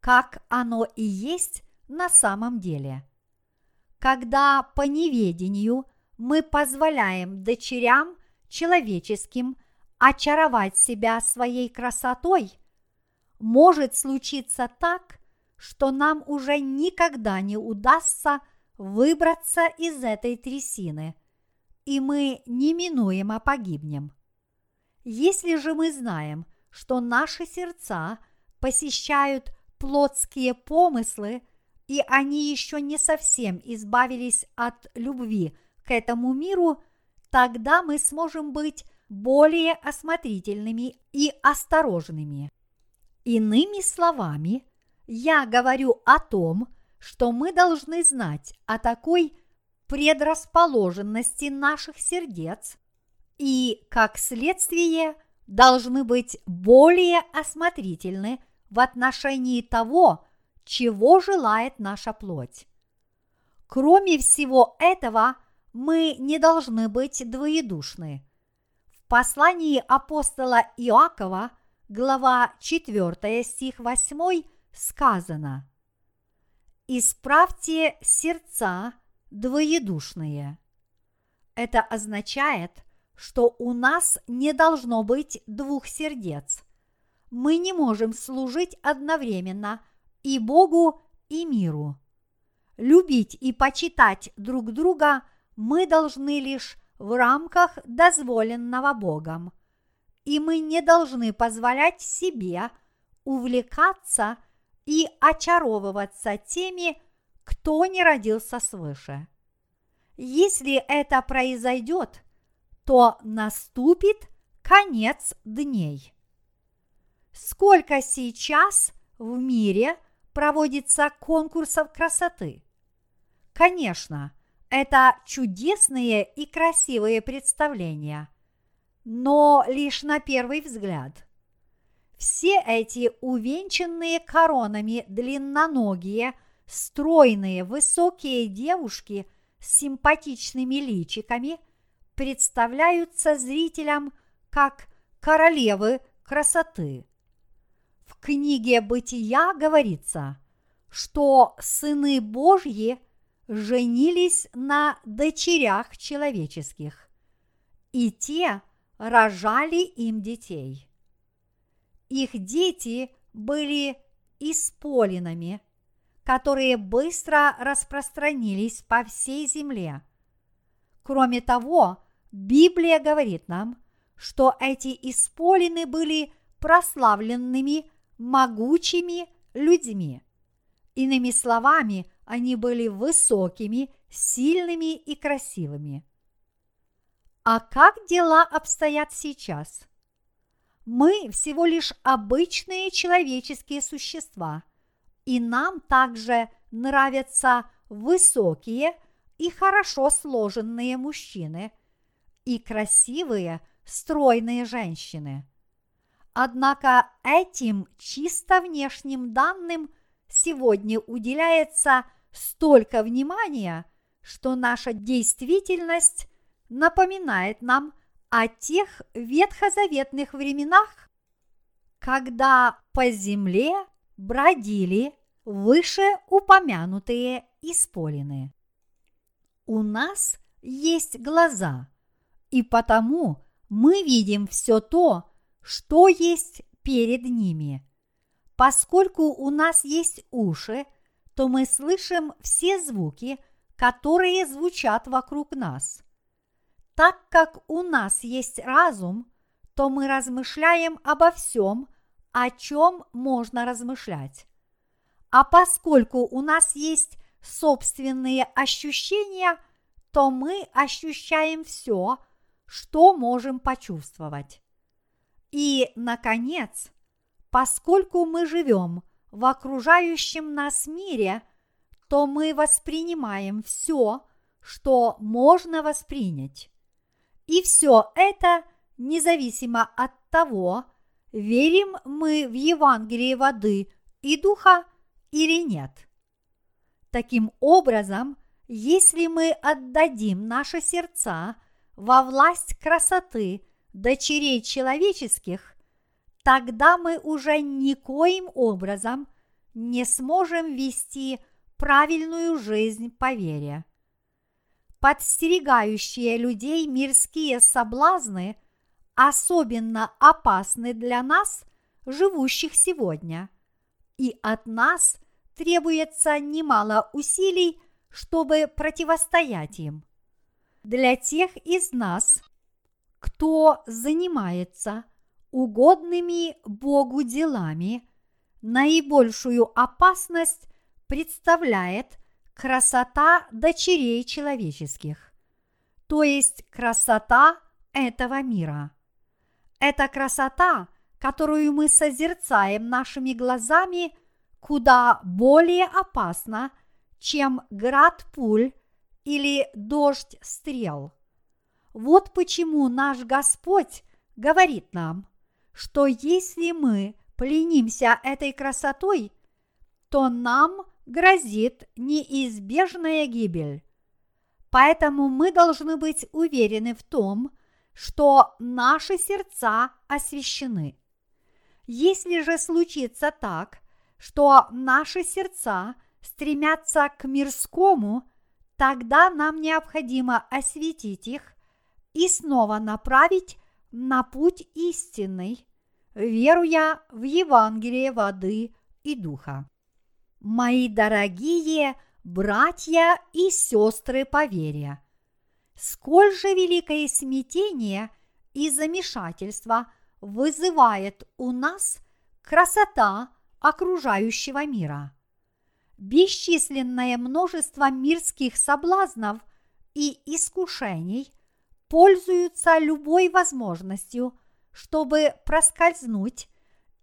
как оно и есть на самом деле – когда по неведению мы позволяем дочерям человеческим очаровать себя своей красотой, может случиться так, что нам уже никогда не удастся выбраться из этой трясины, и мы неминуемо погибнем. Если же мы знаем, что наши сердца посещают плотские помыслы – и они еще не совсем избавились от любви к этому миру, тогда мы сможем быть более осмотрительными и осторожными. Иными словами, я говорю о том, что мы должны знать о такой предрасположенности наших сердец и, как следствие, должны быть более осмотрительны в отношении того, чего желает наша плоть. Кроме всего этого, мы не должны быть двоедушны. В послании апостола Иакова, глава 4, стих 8, сказано «Исправьте сердца двоедушные». Это означает, что у нас не должно быть двух сердец. Мы не можем служить одновременно – и Богу, и миру. Любить и почитать друг друга мы должны лишь в рамках дозволенного Богом. И мы не должны позволять себе увлекаться и очаровываться теми, кто не родился свыше. Если это произойдет, то наступит конец дней. Сколько сейчас в мире – проводится конкурсов красоты. Конечно, это чудесные и красивые представления, но лишь на первый взгляд. Все эти увенчанные коронами длинноногие, стройные, высокие девушки с симпатичными личиками представляются зрителям как королевы красоты – в книге Бытия говорится, что сыны Божьи женились на дочерях человеческих, и те рожали им детей. Их дети были исполинами, которые быстро распространились по всей земле. Кроме того, Библия говорит нам, что эти исполины были прославленными могучими людьми. Иными словами, они были высокими, сильными и красивыми. А как дела обстоят сейчас? Мы всего лишь обычные человеческие существа, и нам также нравятся высокие и хорошо сложенные мужчины и красивые, стройные женщины – Однако этим чисто внешним данным сегодня уделяется столько внимания, что наша действительность напоминает нам о тех ветхозаветных временах, когда по земле бродили вышеупомянутые исполины. У нас есть глаза, и потому мы видим все то, что есть перед ними. Поскольку у нас есть уши, то мы слышим все звуки, которые звучат вокруг нас. Так как у нас есть разум, то мы размышляем обо всем, о чем можно размышлять. А поскольку у нас есть собственные ощущения, то мы ощущаем все, что можем почувствовать. И, наконец, поскольку мы живем в окружающем нас мире, то мы воспринимаем все, что можно воспринять. И все это независимо от того, верим мы в Евангелие воды и духа или нет. Таким образом, если мы отдадим наши сердца во власть красоты дочерей человеческих, тогда мы уже никоим образом не сможем вести правильную жизнь по вере. Подстерегающие людей мирские соблазны особенно опасны для нас, живущих сегодня, и от нас требуется немало усилий, чтобы противостоять им. Для тех из нас, кто занимается угодными Богу делами, наибольшую опасность представляет красота дочерей человеческих, то есть красота этого мира. Эта красота, которую мы созерцаем нашими глазами, куда более опасна, чем град пуль или дождь стрел. Вот почему наш Господь говорит нам, что если мы пленимся этой красотой, то нам грозит неизбежная гибель. Поэтому мы должны быть уверены в том, что наши сердца освящены. Если же случится так, что наши сердца стремятся к мирскому, тогда нам необходимо осветить их и снова направить на путь истинный, веруя в Евангелие воды и духа. Мои дорогие братья и сестры по вере, сколь же великое смятение и замешательство вызывает у нас красота окружающего мира. Бесчисленное множество мирских соблазнов и искушений пользуются любой возможностью, чтобы проскользнуть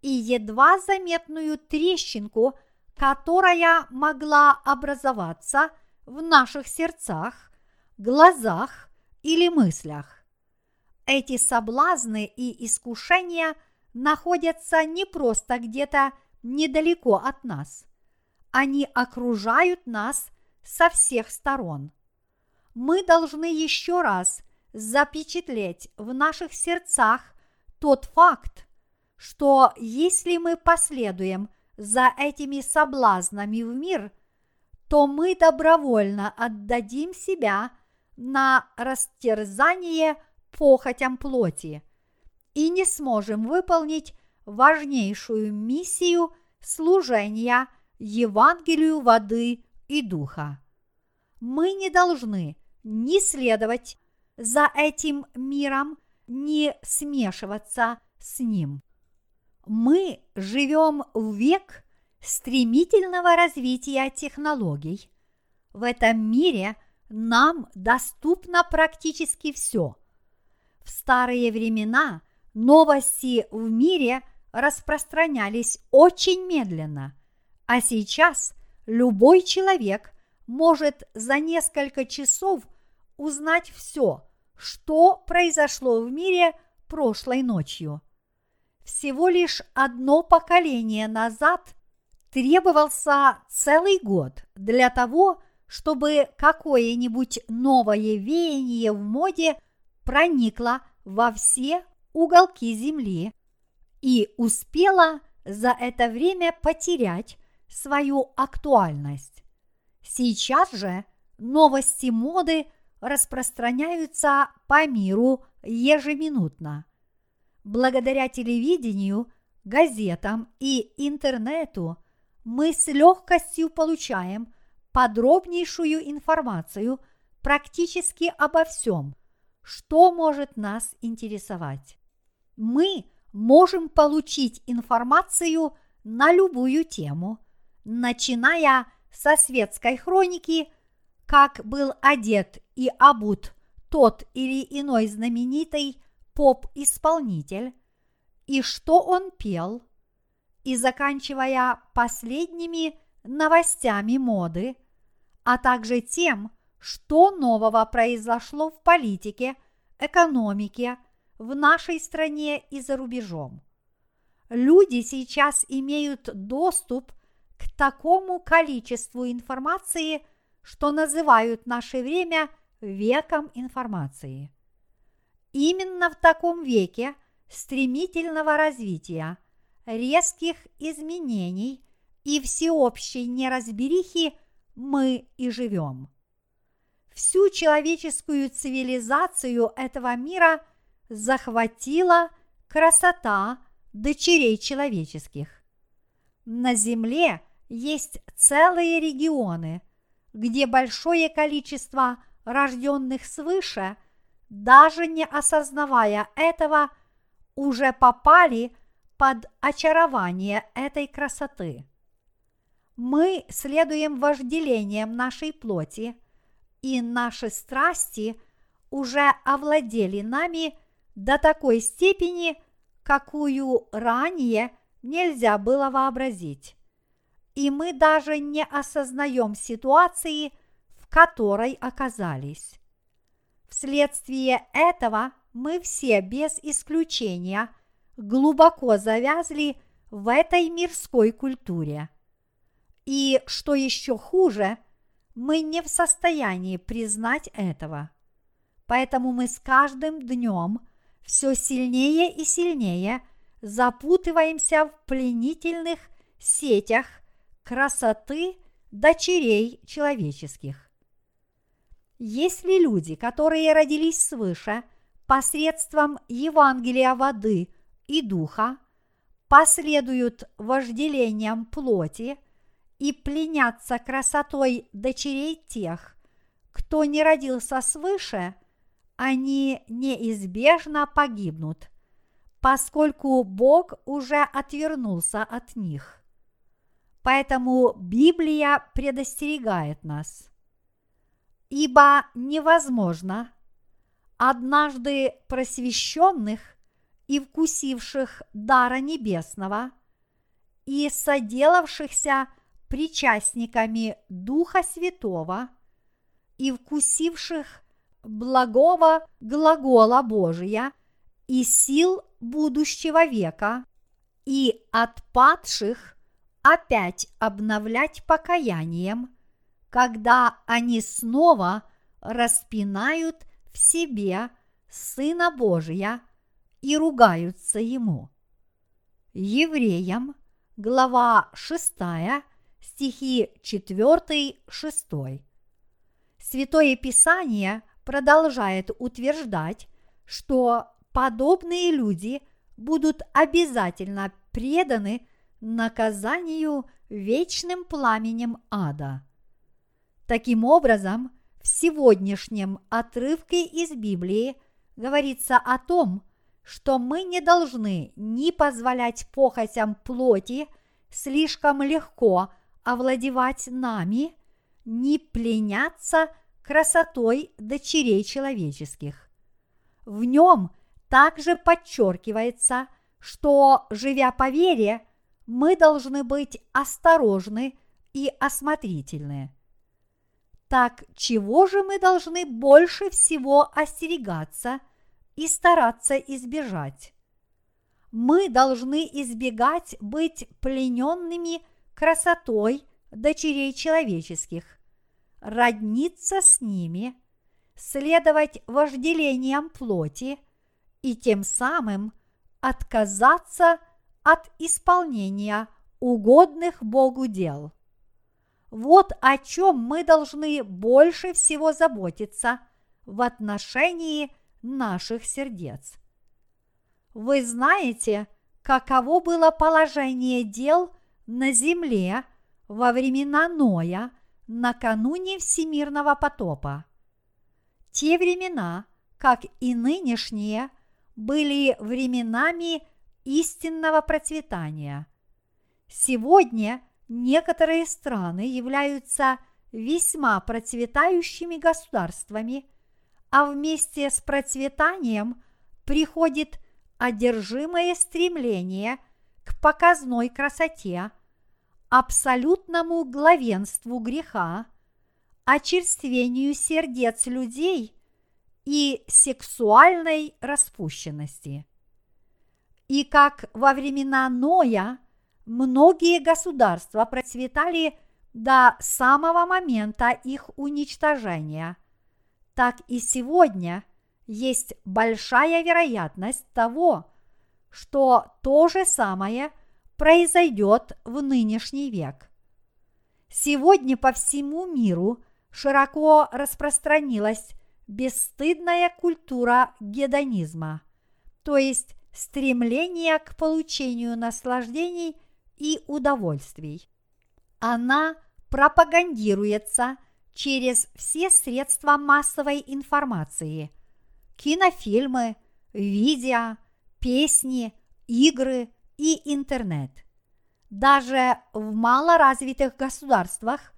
и едва заметную трещинку, которая могла образоваться в наших сердцах, глазах или мыслях. Эти соблазны и искушения находятся не просто где-то недалеко от нас. Они окружают нас со всех сторон. Мы должны еще раз запечатлеть в наших сердцах тот факт, что если мы последуем за этими соблазнами в мир, то мы добровольно отдадим себя на растерзание похотям плоти и не сможем выполнить важнейшую миссию служения Евангелию воды и духа. Мы не должны ни следовать за этим миром, ни смешиваться с ним. Мы живем в век стремительного развития технологий. В этом мире – нам доступно практически все. В старые времена новости в мире распространялись очень медленно, а сейчас любой человек может за несколько часов узнать все, что произошло в мире прошлой ночью. Всего лишь одно поколение назад требовался целый год для того, чтобы какое-нибудь новое веяние в моде проникло во все уголки земли и успело за это время потерять свою актуальность. Сейчас же новости моды распространяются по миру ежеминутно. Благодаря телевидению, газетам и интернету мы с легкостью получаем подробнейшую информацию практически обо всем, что может нас интересовать. Мы можем получить информацию на любую тему, начиная со светской хроники, как был одет и обут тот или иной знаменитый поп-исполнитель, и что он пел, и заканчивая последними новостями моды, а также тем, что нового произошло в политике, экономике, в нашей стране и за рубежом. Люди сейчас имеют доступ к такому количеству информации, что называют наше время веком информации. Именно в таком веке стремительного развития, резких изменений и всеобщей неразберихи мы и живем. Всю человеческую цивилизацию этого мира захватила красота дочерей человеческих. На Земле есть целые регионы, где большое количество рожденных свыше, даже не осознавая этого, уже попали под очарование этой красоты. Мы следуем вожделениям нашей плоти, и наши страсти уже овладели нами до такой степени, какую ранее нельзя было вообразить. И мы даже не осознаем ситуации, в которой оказались. Вследствие этого мы все без исключения глубоко завязли в этой мирской культуре. И что еще хуже, мы не в состоянии признать этого. Поэтому мы с каждым днем все сильнее и сильнее запутываемся в пленительных сетях красоты дочерей человеческих. Если люди, которые родились свыше посредством Евангелия воды и духа, последуют вожделениям плоти и пленятся красотой дочерей тех, кто не родился свыше – они неизбежно погибнут, поскольку Бог уже отвернулся от них. Поэтому Библия предостерегает нас. Ибо невозможно однажды просвещенных и вкусивших дара небесного и соделавшихся причастниками Духа Святого и вкусивших благого глагола Божия и сил будущего века, и отпадших опять обновлять покаянием, когда они снова распинают в себе Сына Божия и ругаются Ему. Евреям, глава 6, стихи 4-6. Святое Писание продолжает утверждать, что подобные люди будут обязательно преданы наказанию вечным пламенем ада. Таким образом, в сегодняшнем отрывке из Библии говорится о том, что мы не должны ни позволять похотям плоти слишком легко овладевать нами, ни пленяться красотой дочерей человеческих. В нем также подчеркивается, что, живя по вере, мы должны быть осторожны и осмотрительны. Так чего же мы должны больше всего остерегаться и стараться избежать? Мы должны избегать быть плененными красотой дочерей человеческих, родниться с ними, следовать вожделениям плоти и тем самым отказаться от исполнения угодных Богу дел. Вот о чем мы должны больше всего заботиться в отношении наших сердец. Вы знаете, каково было положение дел на земле во времена Ноя накануне всемирного потопа. Те времена, как и нынешние, были временами истинного процветания. Сегодня некоторые страны являются весьма процветающими государствами, а вместе с процветанием приходит одержимое стремление к показной красоте, абсолютному главенству греха, очерствению сердец людей и сексуальной распущенности. И как во времена Ноя многие государства процветали до самого момента их уничтожения, так и сегодня есть большая вероятность того, что то же самое произойдет в нынешний век. Сегодня по всему миру широко распространилась бесстыдная культура гедонизма, то есть стремление к получению наслаждений и удовольствий. Она пропагандируется через все средства массовой информации – кинофильмы, видео, песни, игры и интернет. Даже в малоразвитых государствах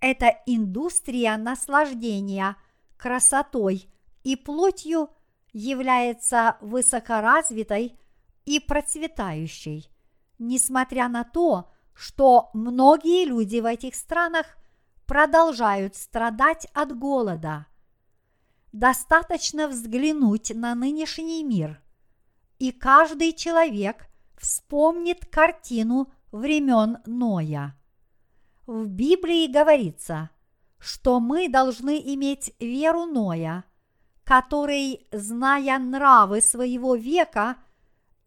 эта индустрия наслаждения красотой и плотью является высокоразвитой и процветающей, несмотря на то, что многие люди в этих странах продолжают страдать от голода. Достаточно взглянуть на нынешний мир, и каждый человек вспомнит картину времен Ноя. В Библии говорится, что мы должны иметь веру Ноя, который, зная нравы своего века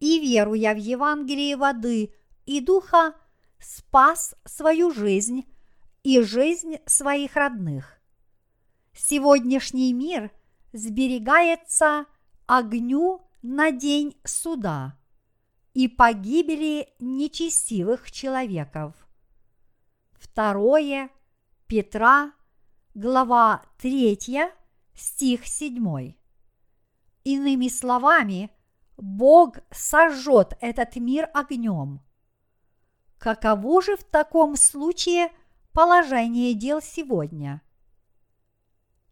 и веруя в Евангелие воды и духа, спас свою жизнь и жизнь своих родных. Сегодняшний мир сберегается огню на день суда и погибели нечестивых человеков. Второе Петра, глава 3, стих 7. Иными словами, Бог сожжет этот мир огнем. Каково же в таком случае положение дел сегодня?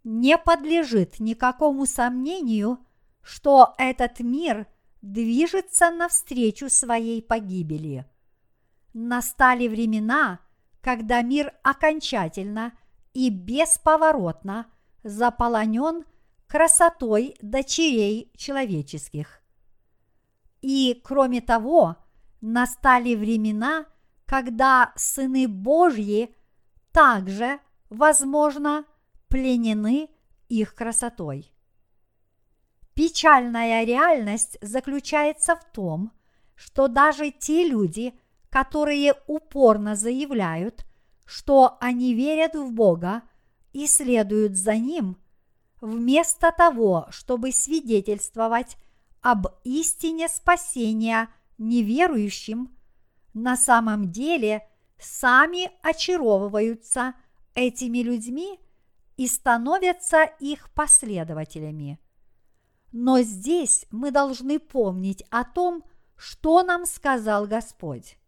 Не подлежит никакому сомнению, что этот мир движется навстречу своей погибели. Настали времена, когда мир окончательно и бесповоротно заполонен красотой дочерей человеческих. И, кроме того, настали времена, когда сыны Божьи также, возможно, пленены их красотой. Печальная реальность заключается в том, что даже те люди, которые упорно заявляют, что они верят в Бога и следуют за Ним, вместо того, чтобы свидетельствовать об истине спасения неверующим, на самом деле сами очаровываются этими людьми и становятся их последователями. Но здесь мы должны помнить о том, что нам сказал Господь.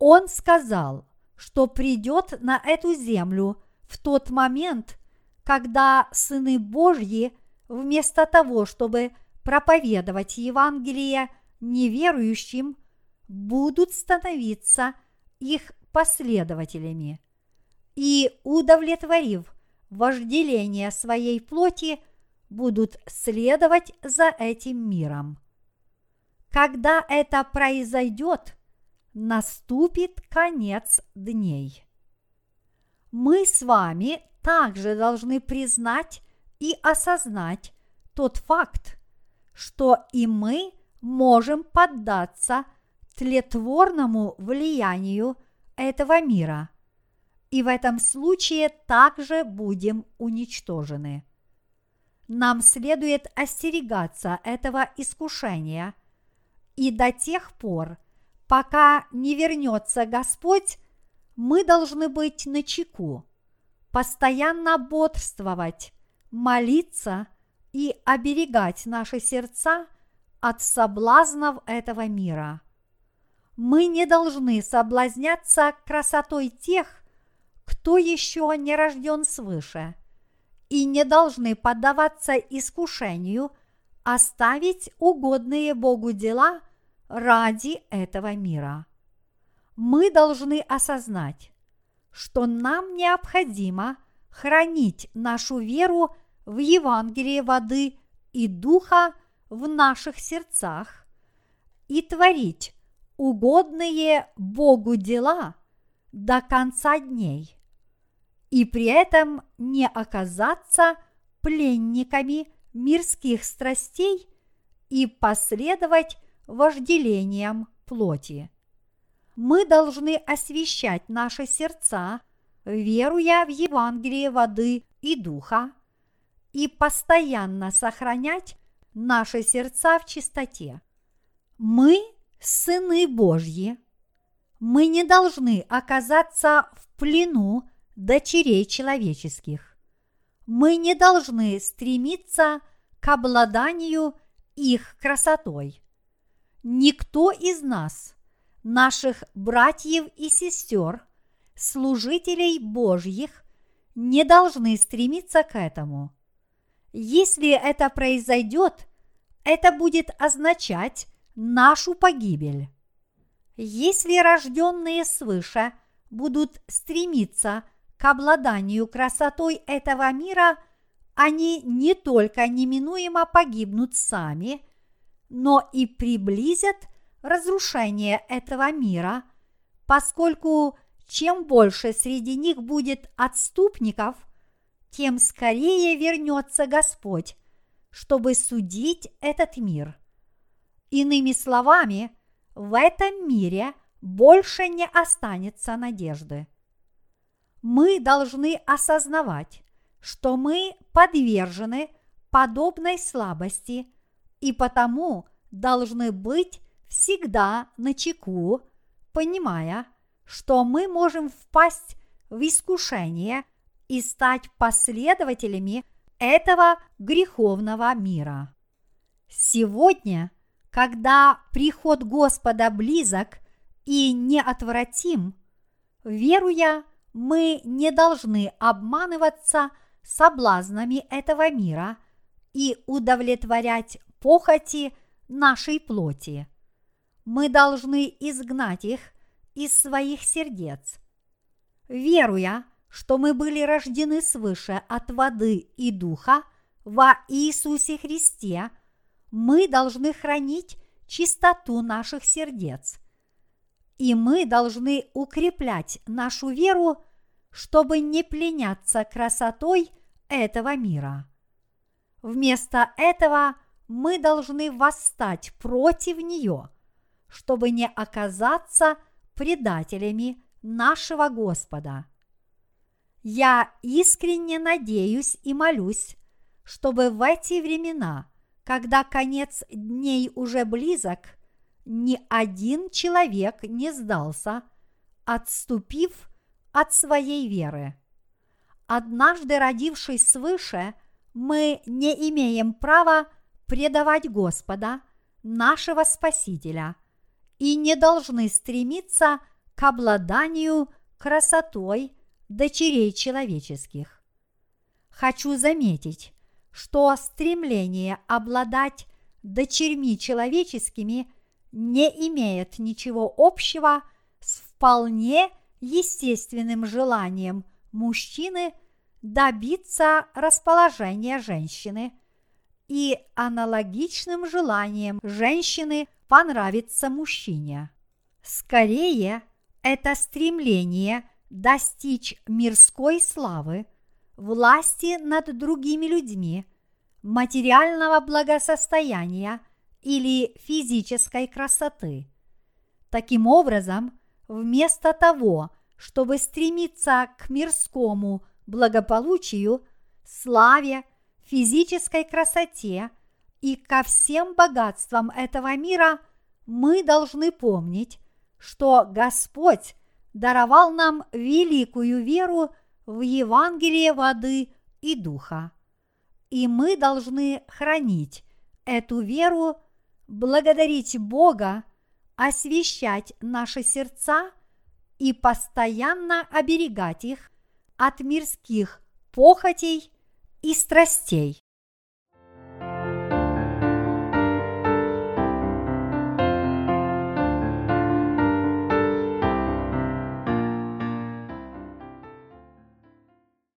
Он сказал, что придет на эту землю в тот момент, когда сыны Божьи вместо того, чтобы проповедовать Евангелие неверующим, будут становиться их последователями. И, удовлетворив вожделение своей плоти, будут следовать за этим миром. Когда это произойдет, наступит конец дней. Мы с вами также должны признать и осознать тот факт, что и мы можем поддаться тлетворному влиянию этого мира, и в этом случае также будем уничтожены. Нам следует остерегаться этого искушения, и до тех пор, пока не вернется Господь, мы должны быть на чеку, постоянно бодрствовать, молиться и оберегать наши сердца от соблазнов этого мира. Мы не должны соблазняться красотой тех, кто еще не рожден свыше, и не должны поддаваться искушению оставить угодные Богу дела ради этого мира. Мы должны осознать, что нам необходимо хранить нашу веру в Евангелие воды и духа в наших сердцах и творить угодные Богу дела до конца дней, и при этом не оказаться пленниками мирских страстей и последовать вожделениям плоти. Мы должны освещать наши сердца, веруя в Евангелие воды и духа, и постоянно сохранять наши сердца в чистоте. Мы сыны Божьи. Мы не должны оказаться в плену дочерей человеческих. Мы не должны стремиться к обладанию их красотой. Никто из нас наших братьев и сестер, служителей Божьих, не должны стремиться к этому. Если это произойдет, это будет означать нашу погибель. Если рожденные свыше будут стремиться к обладанию красотой этого мира, они не только неминуемо погибнут сами, но и приблизят разрушение этого мира, поскольку чем больше среди них будет отступников, тем скорее вернется Господь, чтобы судить этот мир. Иными словами, в этом мире больше не останется надежды. Мы должны осознавать, что мы подвержены подобной слабости и потому должны быть всегда на чеку, понимая, что мы можем впасть в искушение и стать последователями этого греховного мира. Сегодня, когда приход Господа близок и неотвратим, веруя, мы не должны обманываться соблазнами этого мира и удовлетворять похоти нашей плоти мы должны изгнать их из своих сердец. Веруя, что мы были рождены свыше от воды и духа во Иисусе Христе, мы должны хранить чистоту наших сердец. И мы должны укреплять нашу веру, чтобы не пленяться красотой этого мира. Вместо этого мы должны восстать против нее – чтобы не оказаться предателями нашего Господа. Я искренне надеюсь и молюсь, чтобы в эти времена, когда конец дней уже близок, ни один человек не сдался, отступив от своей веры. Однажды родившись свыше, мы не имеем права предавать Господа, нашего Спасителя – и не должны стремиться к обладанию красотой дочерей человеческих. Хочу заметить, что стремление обладать дочерьми человеческими не имеет ничего общего с вполне естественным желанием мужчины добиться расположения женщины и аналогичным желанием женщины – понравится мужчине. Скорее, это стремление достичь мирской славы власти над другими людьми, материального благосостояния или физической красоты. Таким образом, вместо того, чтобы стремиться к мирскому благополучию, славе, физической красоте и ко всем богатствам этого мира, мы должны помнить, что Господь даровал нам великую веру в Евангелие воды и духа. И мы должны хранить эту веру, благодарить Бога, освещать наши сердца и постоянно оберегать их от мирских похотей и страстей.